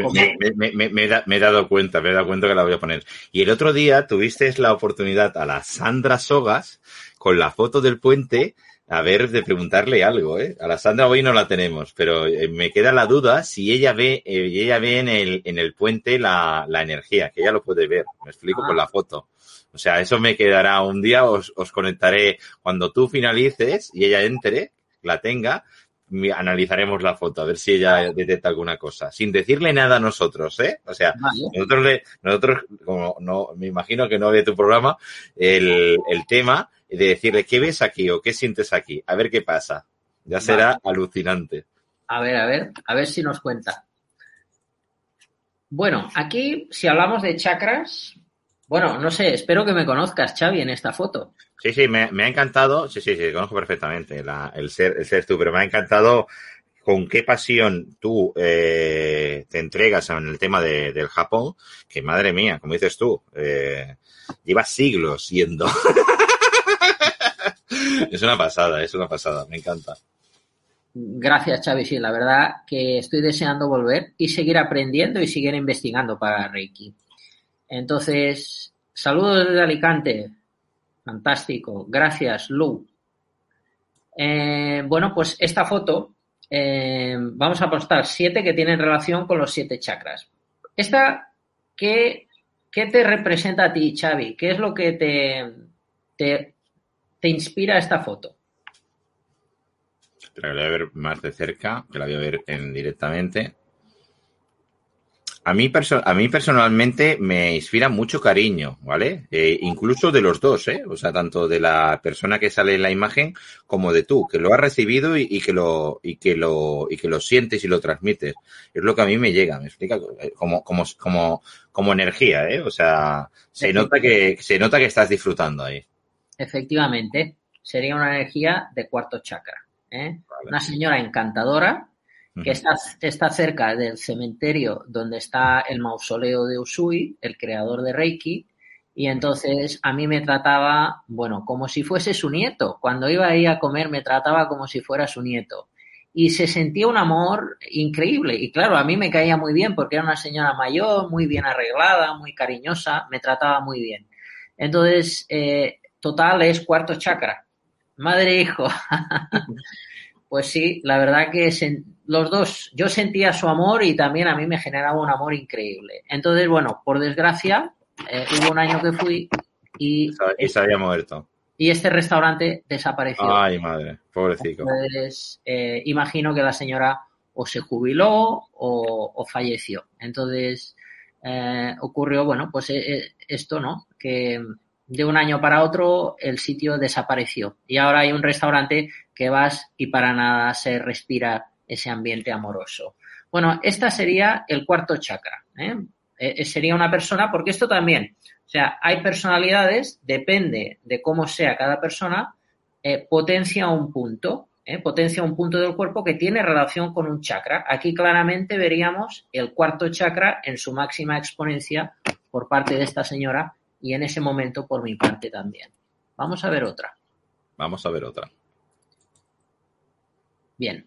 me, me, he dado cuenta, me he dado cuenta que la voy a poner. Y el otro día tuviste la oportunidad a la Sandra Sogas con la foto del puente a ver, de preguntarle algo, ¿eh? A la Sandra hoy no la tenemos, pero eh, me queda la duda si ella ve, eh, ella ve en el, en el puente la, la energía, que ella lo puede ver. Me explico con ah. la foto. O sea, eso me quedará un día, os, os conectaré cuando tú finalices y ella entre, la tenga, analizaremos la foto, a ver si ella detecta alguna cosa, sin decirle nada a nosotros, ¿eh? O sea, nosotros, le, nosotros, como no, me imagino que no ve tu programa, el, el tema de decirle, ¿qué ves aquí o qué sientes aquí? A ver qué pasa. Ya será alucinante. A ver, a ver, a ver si nos cuenta. Bueno, aquí, si hablamos de chakras, bueno, no sé, espero que me conozcas, Xavi, en esta foto. Sí, sí, me, ha encantado, sí, sí, sí, conozco perfectamente el, ser, el ser tú, pero me ha encantado con qué pasión tú eh, te entregas en el tema del Japón, que madre mía, como dices tú, eh, llevas siglos siendo. es una pasada, es una pasada, me encanta. Gracias, Xavi. Sí, la verdad que estoy deseando volver y seguir aprendiendo y seguir investigando para Reiki. Entonces, saludos desde Alicante. Fantástico. Gracias, Lu. Eh, bueno, pues esta foto eh, vamos a postar siete que tienen relación con los siete chakras. Esta, ¿qué, qué te representa a ti, Xavi? ¿Qué es lo que te, te te inspira esta foto? Pero la voy a ver más de cerca, que la voy a ver en, directamente. A mí, a mí personalmente me inspira mucho cariño, ¿vale? Eh, incluso de los dos, ¿eh? O sea, tanto de la persona que sale en la imagen como de tú, que lo has recibido y, que lo y que lo y que lo sientes y lo transmites. Es lo que a mí me llega, me explica como como como como energía, ¿eh? O sea, se nota que se nota que estás disfrutando ahí. Efectivamente, sería una energía de cuarto chakra, ¿eh? Una señora encantadora que está, está cerca del cementerio donde está el mausoleo de Usui, el creador de Reiki, y entonces a mí me trataba, bueno, como si fuese su nieto. Cuando iba ahí a comer me trataba como si fuera su nieto. Y se sentía un amor increíble. Y claro, a mí me caía muy bien porque era una señora mayor, muy bien arreglada, muy cariñosa, me trataba muy bien. Entonces, eh, total es cuarto chakra. Madre e hijo. pues sí, la verdad que los dos, yo sentía su amor y también a mí me generaba un amor increíble. Entonces, bueno, por desgracia, eh, hubo un año que fui y... Y se había muerto. Y este restaurante desapareció. Ay, madre, pobrecito. Entonces, eh, imagino que la señora o se jubiló o, falleció. Entonces, eh, ocurrió, bueno, pues esto, ¿no? Que de un año para otro el sitio desapareció. Y ahora hay un restaurante que vas y para nada se respira ese ambiente amoroso. Bueno, esta sería el cuarto chakra. ¿eh? Eh, sería una persona, porque esto también, o sea, hay personalidades, depende de cómo sea cada persona, eh, potencia un punto, potencia un punto del cuerpo que tiene relación con un chakra. Aquí claramente veríamos el cuarto chakra en su máxima exponencia por parte de esta señora y en ese momento por mi parte también. Vamos a ver otra. Vamos a ver otra. Bien.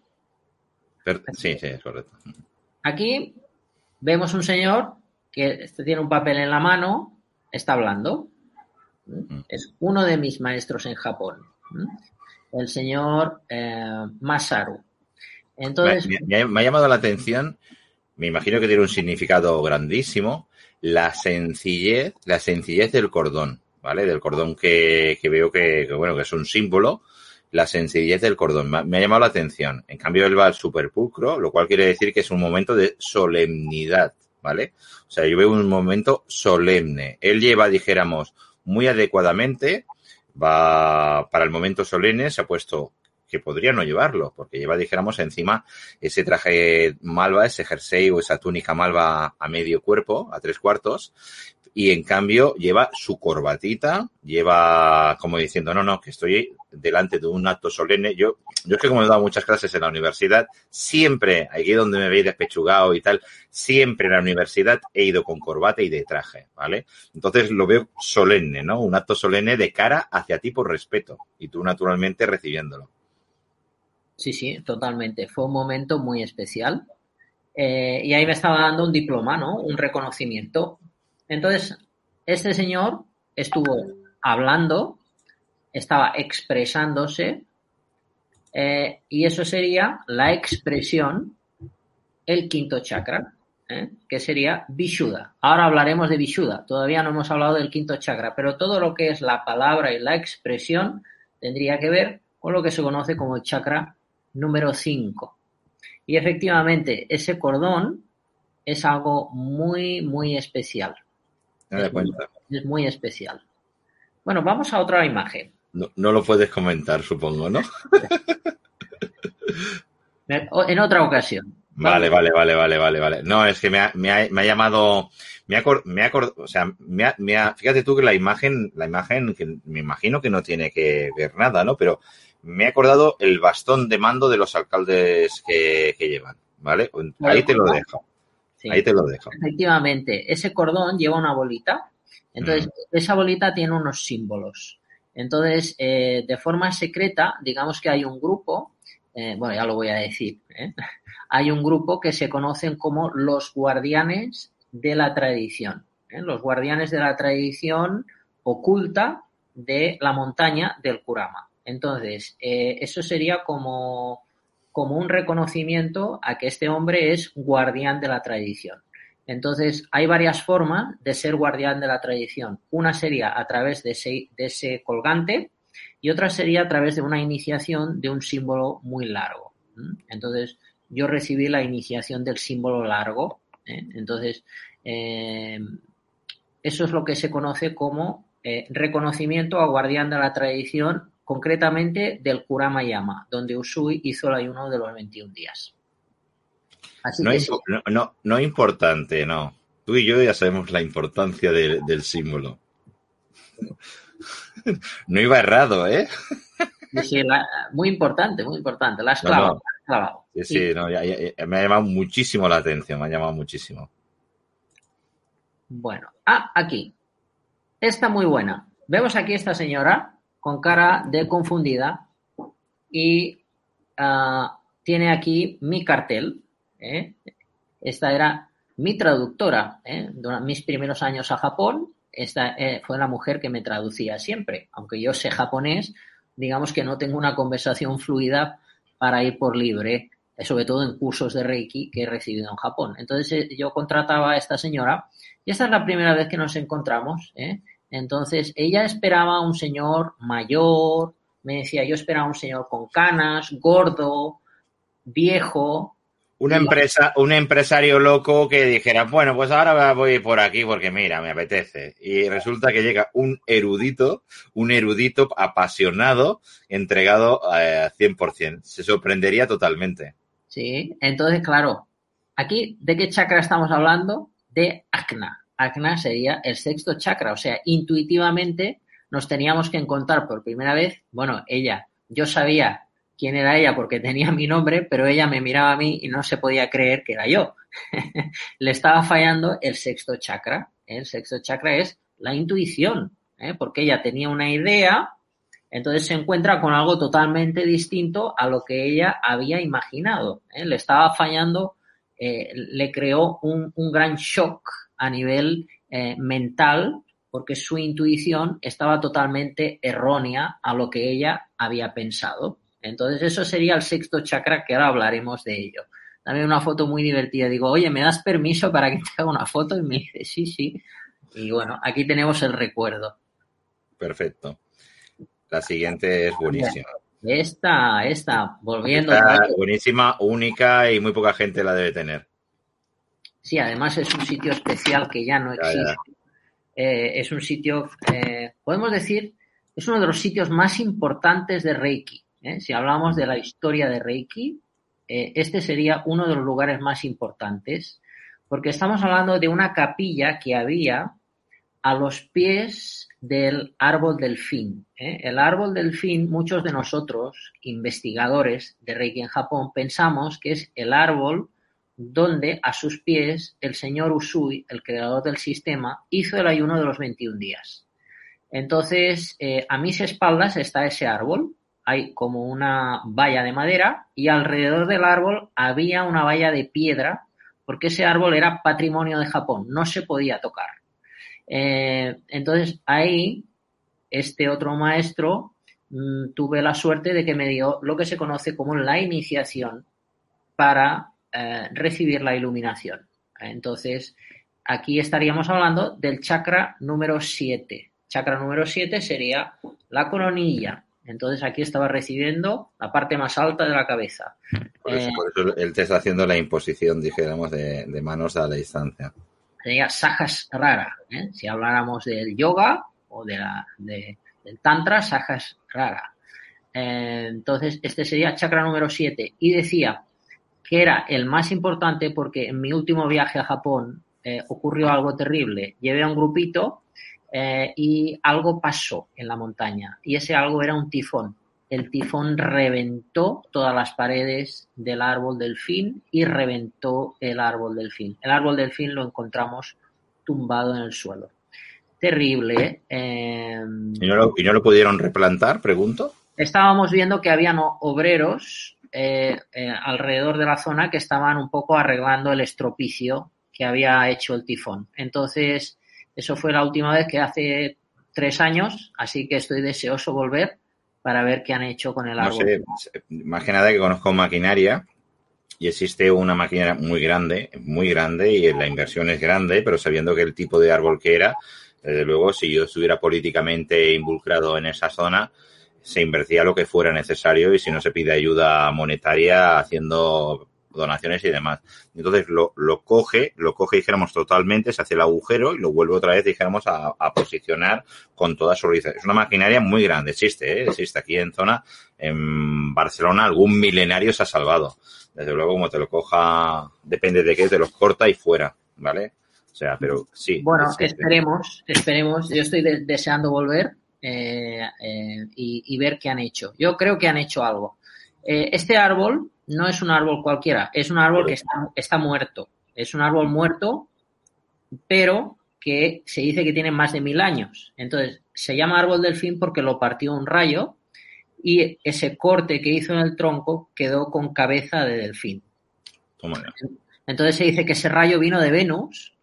sí, sí, es correcto. Aquí vemos un señor que este tiene un papel en la mano, está hablando. Mm. Es uno de mis maestros en Japón, el señor eh, Masaru. Entonces, me, ha llamado la atención, me imagino que tiene un significado grandísimo, la sencillez, la sencillez del cordón, ¿vale? Del cordón que, que veo que, bueno, que es un símbolo, la sencillez del cordón. Me ha llamado la atención. En cambio, él va al superpulcro, lo cual quiere decir que es un momento de solemnidad, ¿vale? O sea, yo veo un momento solemne. Él lleva, dijéramos, muy adecuadamente, va para el momento solemne, se ha puesto que podría no llevarlo, porque lleva, dijéramos, encima ese traje malva, ese jersey o esa túnica malva a medio cuerpo, a tres cuartos, y en cambio lleva su corbatita, lleva como diciendo, no, no, que estoy delante de un acto solemne. Yo, yo es que como he dado muchas clases en la universidad, siempre, aquí donde me veis despechugado y tal, siempre en la universidad he ido con corbata y de traje, ¿vale? Entonces lo veo solemne, ¿no? Un acto solemne de cara hacia ti por respeto y tú naturalmente recibiéndolo. Sí, sí, totalmente. Fue un momento muy especial. Eh, y ahí me estaba dando un diploma, ¿no? Un reconocimiento entonces, este señor estuvo hablando, estaba expresándose, eh, y eso sería la expresión, el quinto chakra, ¿eh? que sería Vishuddha. Ahora hablaremos de Vishuddha, todavía no hemos hablado del quinto chakra, pero todo lo que es la palabra y la expresión tendría que ver con lo que se conoce como el chakra número 5. Y efectivamente, ese cordón es algo muy, muy especial es, Muy, especial. Bueno, vamos a otra imagen. No, lo puedes comentar, supongo, ¿no? en otra ocasión. Vale, vale, vale, vale, vale, vale. No, es que me ha, me ha, me ha llamado, me ha, me ha, o sea, me ha, me ha, fíjate tú que la imagen, la imagen que me imagino que no tiene que ver nada, ¿no? Pero me ha acordado el bastón de mando de los alcaldes que, que llevan, ¿vale? Ahí te lo dejo. Ahí te lo dejo. Efectivamente, ese cordón lleva una bolita. Entonces, esa bolita tiene unos símbolos. Entonces, eh, de forma secreta, digamos que hay un grupo, eh, bueno, ya lo voy a decir, ¿eh? hay un grupo que se conocen como los guardianes de la tradición. Los guardianes de la tradición oculta de la montaña del Kurama. Entonces, eso sería como como un reconocimiento a que este hombre es guardián de la tradición. Entonces, hay varias formas de ser guardián de la tradición. Una sería a través de ese, colgante y otra sería a través de una iniciación de un símbolo muy largo. Entonces, yo recibí la iniciación del símbolo largo ¿eh? Entonces, eh, eso es lo que se conoce como eh, reconocimiento a guardián de la tradición, concretamente del Kurama Yama, donde Usui hizo el ayuno de los 21 días. Así no, sí. no, no, no, importante, no. Tú y yo ya sabemos la importancia de, del símbolo. No iba errado, ¿eh? Sí, la, muy importante, muy importante. La has clavado. No, no. clavado. Sí, sí, sí. No, ya, ya, me ha llamado muchísimo la atención, me ha llamado muchísimo. Bueno, ah, aquí. Esta muy buena. Vemos aquí esta señora con cara de confundida y uh, tiene aquí mi cartel. ¿eh? Esta era mi traductora. ¿eh? Durante mis primeros años a Japón, esta eh, fue la mujer que me traducía siempre. Aunque yo sé japonés, digamos que no tengo una conversación fluida para ir por libre, eh, sobre todo en cursos de Reiki que he recibido en Japón. Entonces eh, yo contrataba a esta señora y esta es la primera vez que nos encontramos. ¿eh? Entonces ella esperaba a un señor mayor, me decía, yo esperaba un señor con canas, gordo, viejo, una empresa, un empresario loco que dijera, bueno, pues ahora voy por aquí porque mira, me apetece. Y resulta que llega un erudito, un erudito apasionado, entregado a eh, 100%. Se sorprendería totalmente. Sí, entonces, claro, aquí, ¿de qué chakra estamos hablando? De Akna. Sería el sexto chakra, o sea, intuitivamente nos teníamos que encontrar por primera vez, bueno, ella, yo sabía quién era ella porque tenía mi nombre, pero ella me miraba a mí y no se podía creer que era yo. Le estaba fallando el sexto chakra. El sexto chakra es la intuición, ¿eh? porque ella tenía una idea, entonces se encuentra con algo totalmente distinto a lo que ella había imaginado. ¿eh? Le estaba fallando, eh, le creó un, un, gran shock a nivel eh, mental porque su intuición estaba totalmente errónea a lo que ella había pensado. Entonces, eso sería el sexto chakra, que ahora hablaremos de ello. Dame una foto muy divertida. Digo, oye, ¿me das permiso para que te haga una foto? Y me dice, sí, sí. Y bueno, aquí tenemos el recuerdo. Perfecto. La siguiente es buenísima. Esta, esta, volviendo. Esta, buenísima, única y muy poca gente la debe tener. Sí, además es un sitio especial que ya no existe. Ya, ya. Eh, es un sitio, eh, podemos decir, es uno de los sitios más importantes de Reiki. ¿eh? Si hablamos de la historia de Reiki, este sería uno de los lugares más importantes, porque estamos hablando de una capilla que había a los pies del árbol del fin. El árbol del fin, muchos de nosotros, investigadores de Reiki en Japón, pensamos que es el árbol donde a sus pies el señor Usui, el creador del sistema, hizo el ayuno de los 21 días. Entonces, eh, a mis espaldas está ese árbol, hay como una valla de madera y alrededor del árbol había una valla de piedra porque ese árbol era patrimonio de Japón, no se podía tocar. Eh, entonces ahí este otro maestro mmm, tuve la suerte de que me dio lo que se conoce como la iniciación para eh, recibir la iluminación. Entonces aquí estaríamos hablando del chakra número 7. Chakra número 7 sería la coronilla, entonces aquí estaba recibiendo la parte más alta de la cabeza. Por eso, eh, por eso él te está haciendo la imposición, dijéramos, de, de manos a la distancia. Sería sajas rara. ¿eh? Si habláramos del yoga o de la, de, del tantra, sajas rara. Eh, entonces, este sería chakra número 7. Y decía que era el más importante porque en mi último viaje a Japón eh, ocurrió algo terrible. Llevé a un grupito eh, y algo pasó en la montaña y ese algo era un tifón. El tifón reventó todas las paredes del árbol del fin y reventó el árbol del fin. El árbol del fin lo encontramos tumbado en el suelo. Terrible. ¿eh? ¿Y, no lo, ¿Y no lo pudieron replantar, pregunto? Estábamos viendo que habían obreros eh, eh, alrededor de la zona que estaban un poco arreglando el estropicio que había hecho el tifón. Entonces, eso fue la última vez que hace tres años, así que estoy deseoso volver para ver qué han hecho con el árbol. No sé, más que nada que conozco maquinaria y existe una maquinaria muy grande, muy grande y la inversión es grande, pero sabiendo que el tipo de árbol que era, desde luego, si yo estuviera políticamente involucrado en esa zona, se invertía lo que fuera necesario y si no se pide ayuda monetaria haciendo donaciones y demás. Entonces lo, lo coge, lo coge, dijéramos, totalmente, se hace el agujero y lo vuelve otra vez, dijéramos, a, a posicionar con toda su Es una maquinaria muy grande, existe, ¿eh? existe aquí en zona, en Barcelona, algún milenario se ha salvado. Desde luego, como te lo coja, depende de qué, te los corta y fuera, ¿vale? O sea, pero sí. Bueno, esperemos, esperemos. Yo estoy deseando volver eh, eh, y, ver qué han hecho. Yo creo que han hecho algo. Eh, este árbol no es un árbol cualquiera, es un árbol que está, está muerto. Es un árbol muerto, pero que se dice que tiene más de mil años. Entonces, se llama árbol del fin porque lo partió un rayo y ese corte que hizo en el tronco quedó con cabeza de delfín. Entonces se dice que ese rayo vino de Venus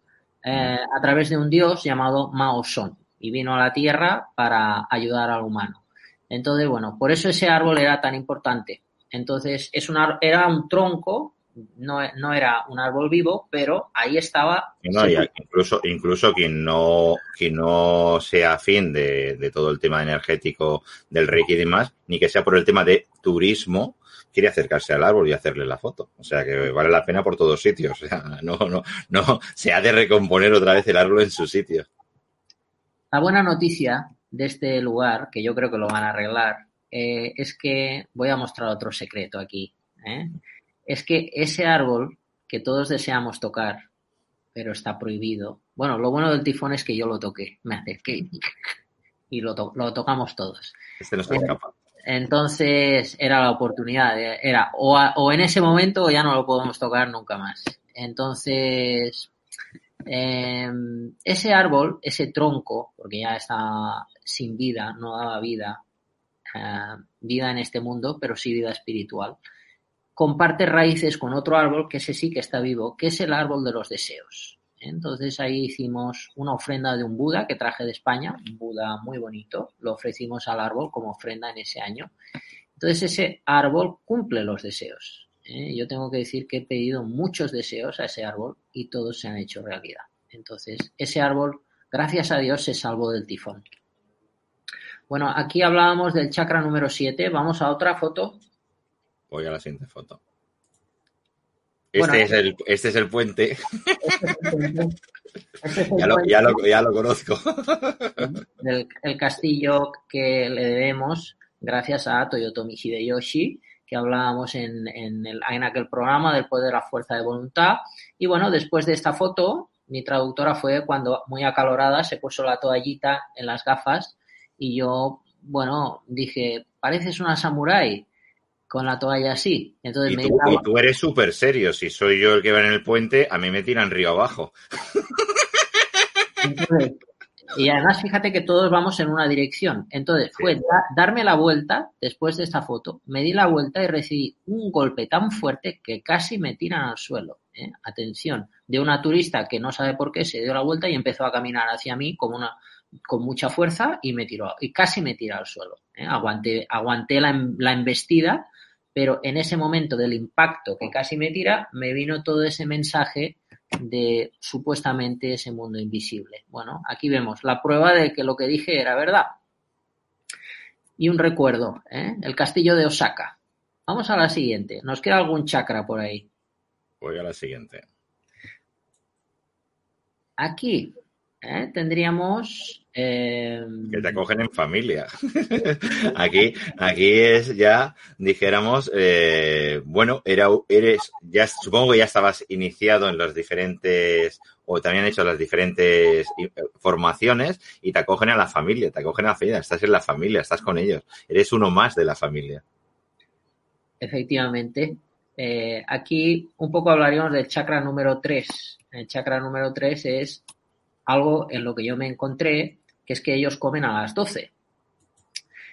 a través de un dios llamado Maosón y vino a la Tierra para ayudar al humano. Entonces, bueno, por eso ese árbol era tan importante. Entonces, es un, era un tronco no, no, era un árbol vivo, pero ahí estaba. incluso, incluso quien no, quien no sea afín de, de, todo el tema energético del Reiki y demás, ni que sea por el tema de turismo, quiere acercarse al árbol y hacerle la foto. O sea que vale la pena por todos sitios. O sea, no, no, no, se ha de recomponer otra vez el árbol en su sitio. La buena noticia de este lugar, que yo creo que lo van a arreglar, eh, es que voy a mostrar otro secreto aquí. ¿eh? es que ese árbol que todos deseamos tocar, pero está prohibido. Bueno, lo bueno del tifón es que yo lo toqué, me acerqué y lo, lo tocamos todos. Este no se escapa. Entonces era la oportunidad, era o, o, en ese momento o ya no lo podemos tocar nunca más. Entonces, em, ese árbol, ese tronco, porque ya está sin vida, no daba vida, eh, vida en este mundo, pero sí vida espiritual comparte raíces con otro árbol que ese sí que está vivo, que es el árbol de los deseos. Entonces ahí hicimos una ofrenda de un Buda que traje de España, un Buda muy bonito, lo ofrecimos al árbol como ofrenda en ese año. Entonces ese árbol cumple los deseos. ¿Eh? Yo tengo que decir que he pedido muchos deseos a ese árbol y todos se han hecho realidad. Entonces ese árbol, gracias a Dios, se salvó del tifón. Bueno, aquí hablábamos del chakra número 7. Vamos a otra foto. Voy a la siguiente foto. Este, es, el, este es el puente. ya, lo, conozco. El, castillo que le debemos gracias a Toyotomi Hideyoshi, que hablábamos en, en, el, en aquel programa del poder a fuerza de voluntad. Y bueno, después de esta foto, mi traductora fue cuando, muy acalorada, se puso la toallita en las gafas y yo, bueno, dije, pareces una samurái con la toalla así. Entonces y, me tú, y tú eres súper serio. Si soy yo el que va en el puente, a mí me tiran río abajo. y además fíjate que todos vamos en una dirección. Entonces fue darme la vuelta después de esta foto. Me di la vuelta y recibí un golpe tan fuerte que casi me tiran al suelo. ¿eh? Atención, de una turista que no sabe por qué se dio la vuelta y empezó a caminar hacia mí como una con mucha fuerza y me tiró y casi me tira al suelo. ¿eh? Aguanté, aguanté la, la embestida pero en ese momento del impacto que casi me tira, me vino todo ese mensaje de supuestamente ese mundo invisible. Bueno, aquí vemos la prueba de que lo que dije era verdad. Y un recuerdo, ¿eh? el castillo de Osaka. Vamos a la siguiente. ¿Nos queda algún chakra por ahí? Voy a la siguiente. Aquí ¿eh? tendríamos eh... Que te acogen en familia. aquí, aquí es ya, dijéramos, eh, bueno, era, eres, ya supongo que ya estabas iniciado en las diferentes, o también hecho las diferentes eh, formaciones y te acogen a la familia, te acogen a la familia, estás en la familia, estás con ellos, eres uno más de la familia. Efectivamente. Eh, aquí un poco hablaríamos del chakra número 3. El chakra número 3 es algo en lo que yo me encontré, que es que ellos comen a las 12.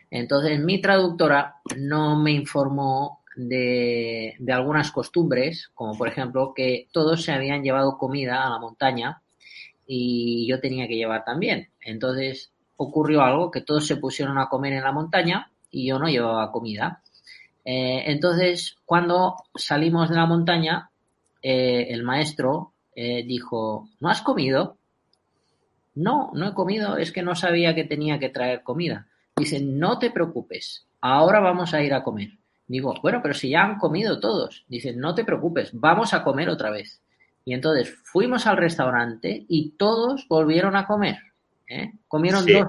Entonces, mi traductora no me informó de, algunas costumbres, como por ejemplo que todos se habían llevado comida a la montaña y yo tenía que llevar también. Entonces, ocurrió algo, que todos se pusieron a comer en la montaña y yo no llevaba comida. Eh, entonces, cuando salimos de la montaña, eh, el maestro eh, dijo, ¿no has comido? No, no he comido, es que no sabía que tenía que traer comida. Dice, no te preocupes, ahora vamos a ir a comer. Digo, bueno, pero si ya han comido todos. Dicen, no te preocupes, vamos a comer otra vez. Y entonces fuimos al restaurante y todos volvieron a comer. ¿eh? Comieron dos,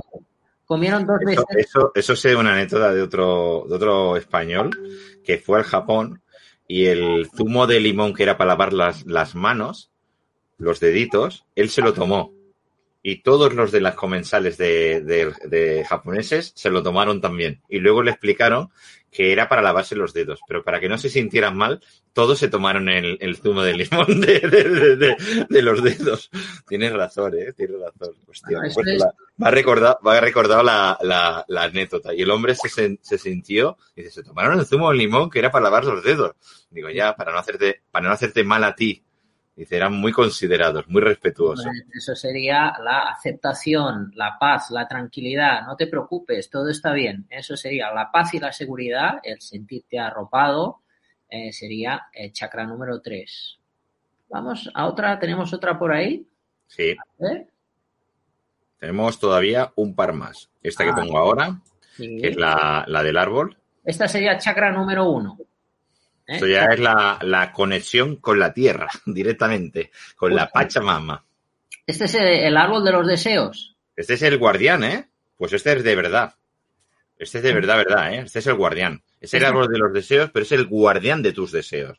comieron dos Eso, veces. eso, eso sé una anécdota de otro, de otro español que fue al Japón y el zumo de limón que era para lavar las, las manos, los deditos, él se lo tomó. Y todos los de las comensales de, de- de japoneses se lo tomaron también. Y luego le explicaron que era para lavarse los dedos, pero para que no se sintieran mal, todos se tomaron el, el zumo de limón de, los dedos. Tienes razón, ¿eh? Tienes razón. Hostia, eso pues es- la- me ha recordado, me ha recordado la, la- la anécdota. Y el hombre se sintió, y dice, se tomaron el zumo de limón que era para lavar los dedos. Digo, ya, para no hacerte, para no hacerte mal a ti. Dice, eran muy considerados, muy respetuosos. Eso sería la aceptación, la paz, la tranquilidad. No te preocupes, todo está bien. Eso sería la paz y la seguridad, el sentirte arropado, eh, sería el chakra número 3. Vamos a otra, tenemos otra por ahí. Sí, ¿eh? tenemos todavía un par más. Esta que Ah. pongo ahora, Sí. que es la, la del árbol. Esta sería chakra número 1. Esto ya es la, la conexión con la tierra, directamente, con la Pachamama. Este es el, el árbol de los deseos. Este es el guardián, ¿eh? Pues este es de verdad. Este es de verdad, verdad, ¿eh? Este es el guardián. Es el árbol de los deseos, pero es el guardián de tus deseos.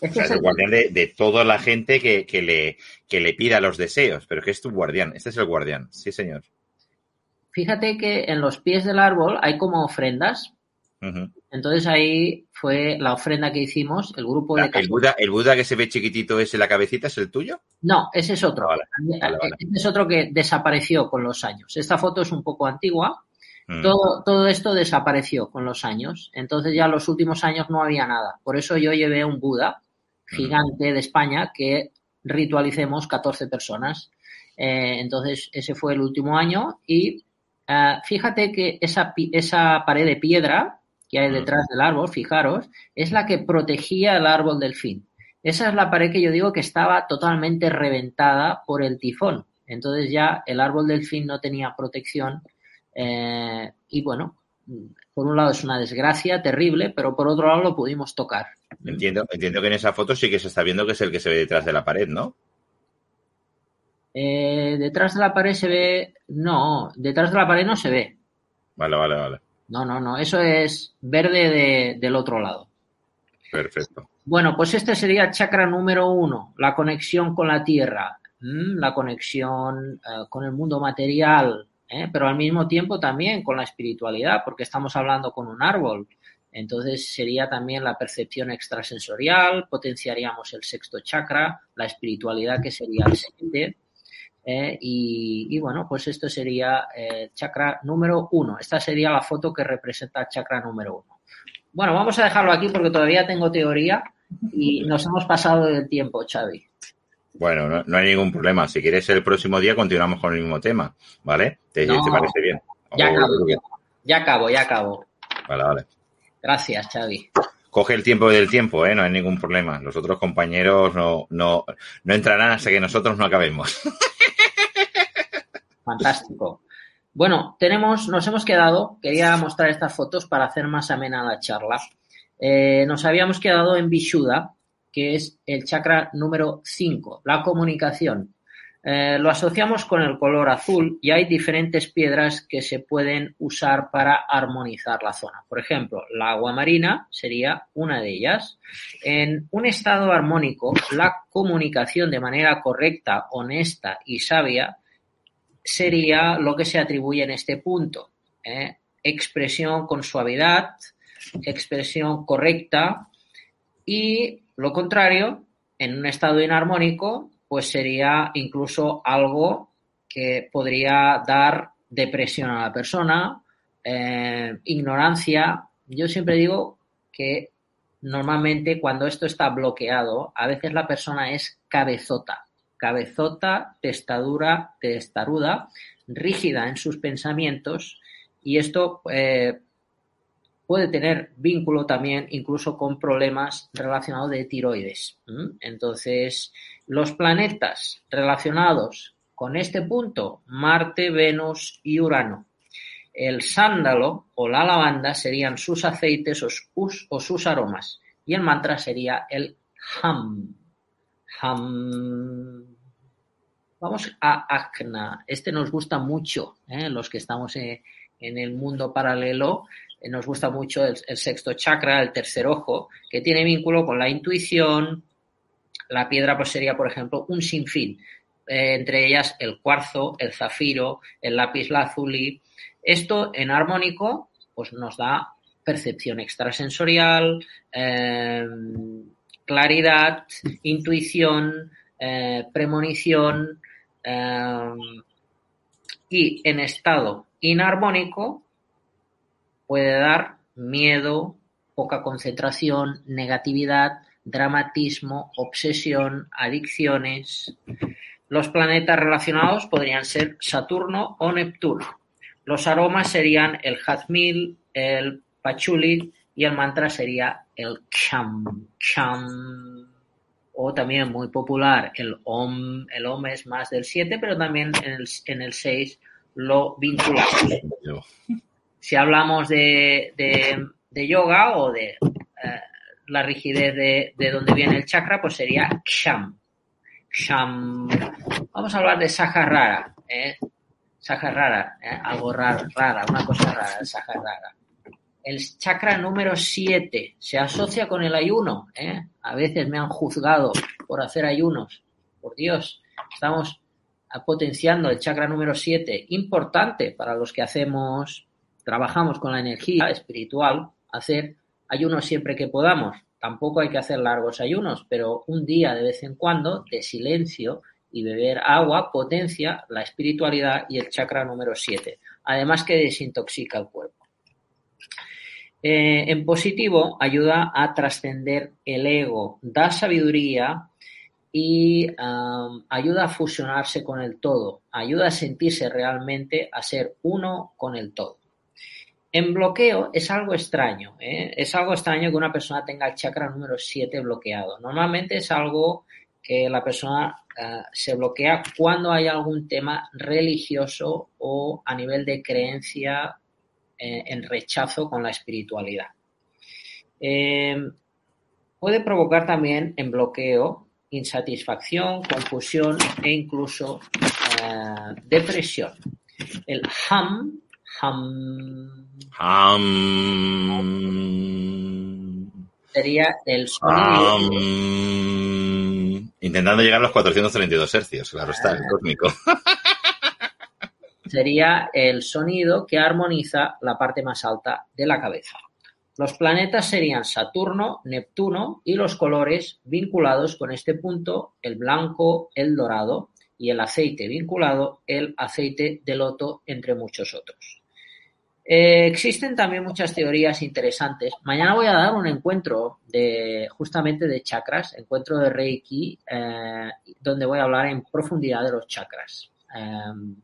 O Este sea, es el el, guardián de, de toda la gente que, que le, que le pida los deseos, pero que es tu guardián. Este es el guardián, sí, señor. fíjate que en los pies del árbol hay como ofrendas. Entonces ahí fue la ofrenda que hicimos, el grupo de el, Buda, ¿El Buda que se ve chiquitito ese, la cabecita, es el tuyo? No, ese es otro. Vale, vale, vale. Este es otro que desapareció con los años. Esta foto es un poco antigua. Mm. Todo, todo esto desapareció con los años. Entonces ya en los últimos años no había nada. Por eso yo llevé un Buda gigante de España que ritualicemos 14 personas. Eh, entonces ese fue el último año y eh, fíjate que esa, esa pared de piedra que hay detrás del árbol, fijaros, es la que protegía el árbol del fin. Esa es la pared que yo digo que estaba totalmente reventada por el tifón. Entonces ya el árbol del fin no tenía protección eh, y bueno, por un lado es una desgracia terrible, pero por otro lado lo pudimos tocar. Entiendo, entiendo que en esa foto sí que se está viendo que es el que se ve detrás de la pared, ¿no? Eh, detrás de la pared se ve, no, detrás de la pared no se ve. Vale, vale, vale. No, no, no, eso es verde de- del otro lado. Perfecto. Bueno, pues este sería chakra número uno, la conexión con la tierra, ¿m? la conexión eh, con el mundo material, ¿eh? pero al mismo tiempo también con la espiritualidad, porque estamos hablando con un árbol. Entonces sería también la percepción extrasensorial, potenciaríamos el sexto chakra, la espiritualidad que sería el siguiente. ¿Eh? y, y bueno, pues esto sería eh, chakra número uno. Esta sería la foto que representa chakra número uno. Bueno, vamos a dejarlo aquí porque todavía tengo teoría y nos hemos pasado del tiempo, Xavi. Bueno, no, no hay ningún problema. Si quieres el próximo día continuamos con el mismo tema, ¿vale? ¿Te, No. te parece bien? Ya acabo, ya acabo, ya acabo. Vale, vale. Gracias, Xavi. Coge el tiempo del tiempo, ¿eh? No hay ningún problema. Los otros compañeros no, no, no entrarán hasta que nosotros no acabemos. Fantástico. Bueno, tenemos, nos hemos quedado, quería mostrar estas fotos para hacer más amena la charla. Eh, nos habíamos quedado en Vishuddha, que es el chakra número 5, la comunicación. Eh, lo asociamos con el color azul y hay diferentes piedras que se pueden usar para armonizar la zona. Por ejemplo, la agua marina sería una de ellas. En un estado armónico, la comunicación de manera correcta, honesta y sabia sería lo que se atribuye en este punto. ¿eh? Expresión con suavidad, expresión correcta y lo contrario, en un estado inarmónico, pues sería incluso algo que podría dar depresión a la persona, eh, ignorancia. Yo siempre digo que normalmente cuando esto está bloqueado, a veces la persona es cabezota, cabezota, testadura, testaruda, rígida en sus pensamientos y esto eh, puede tener vínculo también incluso con problemas relacionados de tiroides. Entonces, los planetas relacionados con este punto, Marte, Venus y Urano. El sándalo o la lavanda serían sus aceites o, sus aromas. Y el mantra sería el ham. Ham. Vamos a Akna. Este nos gusta mucho, ¿eh? los que estamos en, el mundo paralelo. Eh, nos gusta mucho el, sexto chakra, el tercer ojo, que tiene vínculo con la intuición. La piedra pues sería, por ejemplo, un sinfín. Eh, entre ellas el cuarzo, el zafiro, el lápiz lazuli. Esto en armónico pues nos da percepción extrasensorial, eh, claridad, intuición, eh, premonición y en estado inarmónico puede dar miedo, poca concentración, negatividad, dramatismo, obsesión, adicciones. Los planetas relacionados podrían ser Saturno o Neptuno. Los aromas serían el jazmín, el pachuli y el mantra sería el cham, cham. O también muy popular el om. El om es más del 7, pero también en el, 6 lo vinculamos. Si hablamos de, yoga o de eh, la rigidez de, de donde viene el chakra, pues sería cham. Vamos a hablar de Saharara. ¿eh? Saharara, ¿eh? algo rara, una cosa rara, el Saharara. El chakra número 7 se asocia con el ayuno. ¿eh? A veces me han juzgado por hacer ayunos. Por Dios, estamos potenciando el chakra número 7, importante para los que hacemos, trabajamos con la energía espiritual, hacer ayunos siempre que podamos. Tampoco hay que hacer largos ayunos, pero un día de vez en cuando de silencio y beber agua potencia la espiritualidad y el chakra número 7, además que desintoxica el cuerpo. Eh, en positivo, ayuda a trascender el ego, da sabiduría y um, ayuda a fusionarse con el todo, ayuda a sentirse realmente a ser uno con el todo. En bloqueo es algo extraño, ¿eh? es algo extraño que una persona tenga el chakra número 7 bloqueado. Normalmente es algo que la persona eh, se bloquea cuando hay algún tema religioso o a nivel de creencia eh, en rechazo con la espiritualidad. puede provocar también en bloqueo insatisfacción, confusión e incluso depresión. El ham Sería el sonido. Intentando llegar a los 432 hercios, claro está, el cósmico. Sería el sonido que armoniza la parte más alta de la cabeza. Los planetas serían Saturno, Neptuno y los colores vinculados con este punto, el blanco, el dorado y el aceite vinculado, el aceite de loto, entre muchos otros. Eh, existen también muchas teorías interesantes. Mañana voy a dar un encuentro de justamente de chakras, encuentro de Reiki, eh, donde voy a hablar en profundidad de los chakras. Em,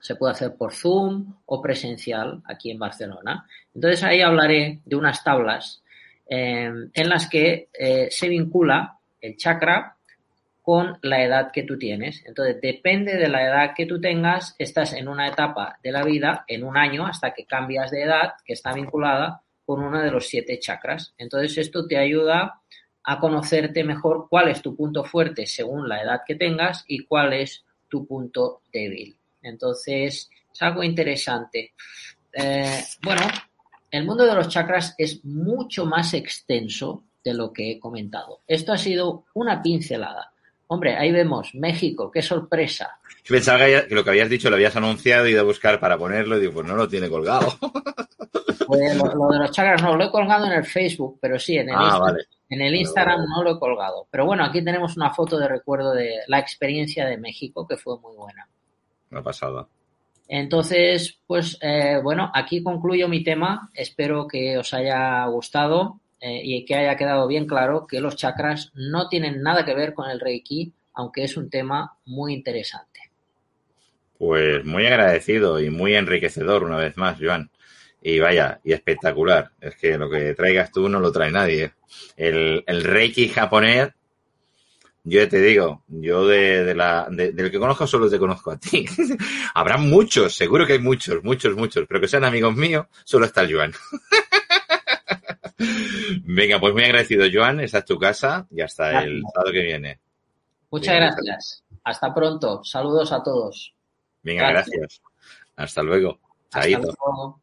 se puede hacer por Zoom o presencial aquí en Barcelona. Entonces ahí hablaré de unas tablas em, en las que eh, se vincula el chakra con la edad que tú tienes. Entonces, depende de la edad que tú tengas, estás en una etapa de la vida, en un año, hasta que cambias de edad, que está vinculada con uno de los siete chakras. Entonces, esto te ayuda a conocerte mejor cuál es tu punto fuerte según la edad que tengas y cuál es tu punto débil. Entonces, es algo interesante. Eh, bueno, el mundo de los chakras es mucho más extenso de lo que he comentado. Esto ha sido una pincelada. Hombre, ahí vemos México, qué sorpresa. Yo pensaba que lo que habías dicho lo habías anunciado y ido a buscar para ponerlo y digo, pues no lo tiene colgado. Pues lo, de los chakras no, lo he colgado en el Facebook, pero sí, en el, ah, en el Instagram no lo he colgado. Pero bueno, aquí tenemos una foto de recuerdo de la experiencia de México, que fue muy buena. Una pasada. Entonces, pues eh, bueno, aquí concluyo mi tema. Espero que os haya gustado. Eh, y que haya quedado bien claro que los chakras no tienen nada que ver con el Reiki, aunque es un tema muy interesante. Pues muy agradecido y muy enriquecedor una vez más, Joan. Y vaya, y espectacular. Es que lo que traigas tú no lo trae nadie. El, el Reiki japonés Yo te digo, yo de, de la, de, del que conozco solo te conozco a ti. Habrá muchos, seguro que hay muchos, muchos, muchos, pero que sean amigos míos, solo está el Joan. Venga, pues muy agradecido, Joan. Esta es tu casa y hasta Gracias. el sábado que viene. Muchas gracias. Hasta pronto. Saludos a todos. Venga, Gracias. gracias. Hasta luego. Hasta Chaito. luego.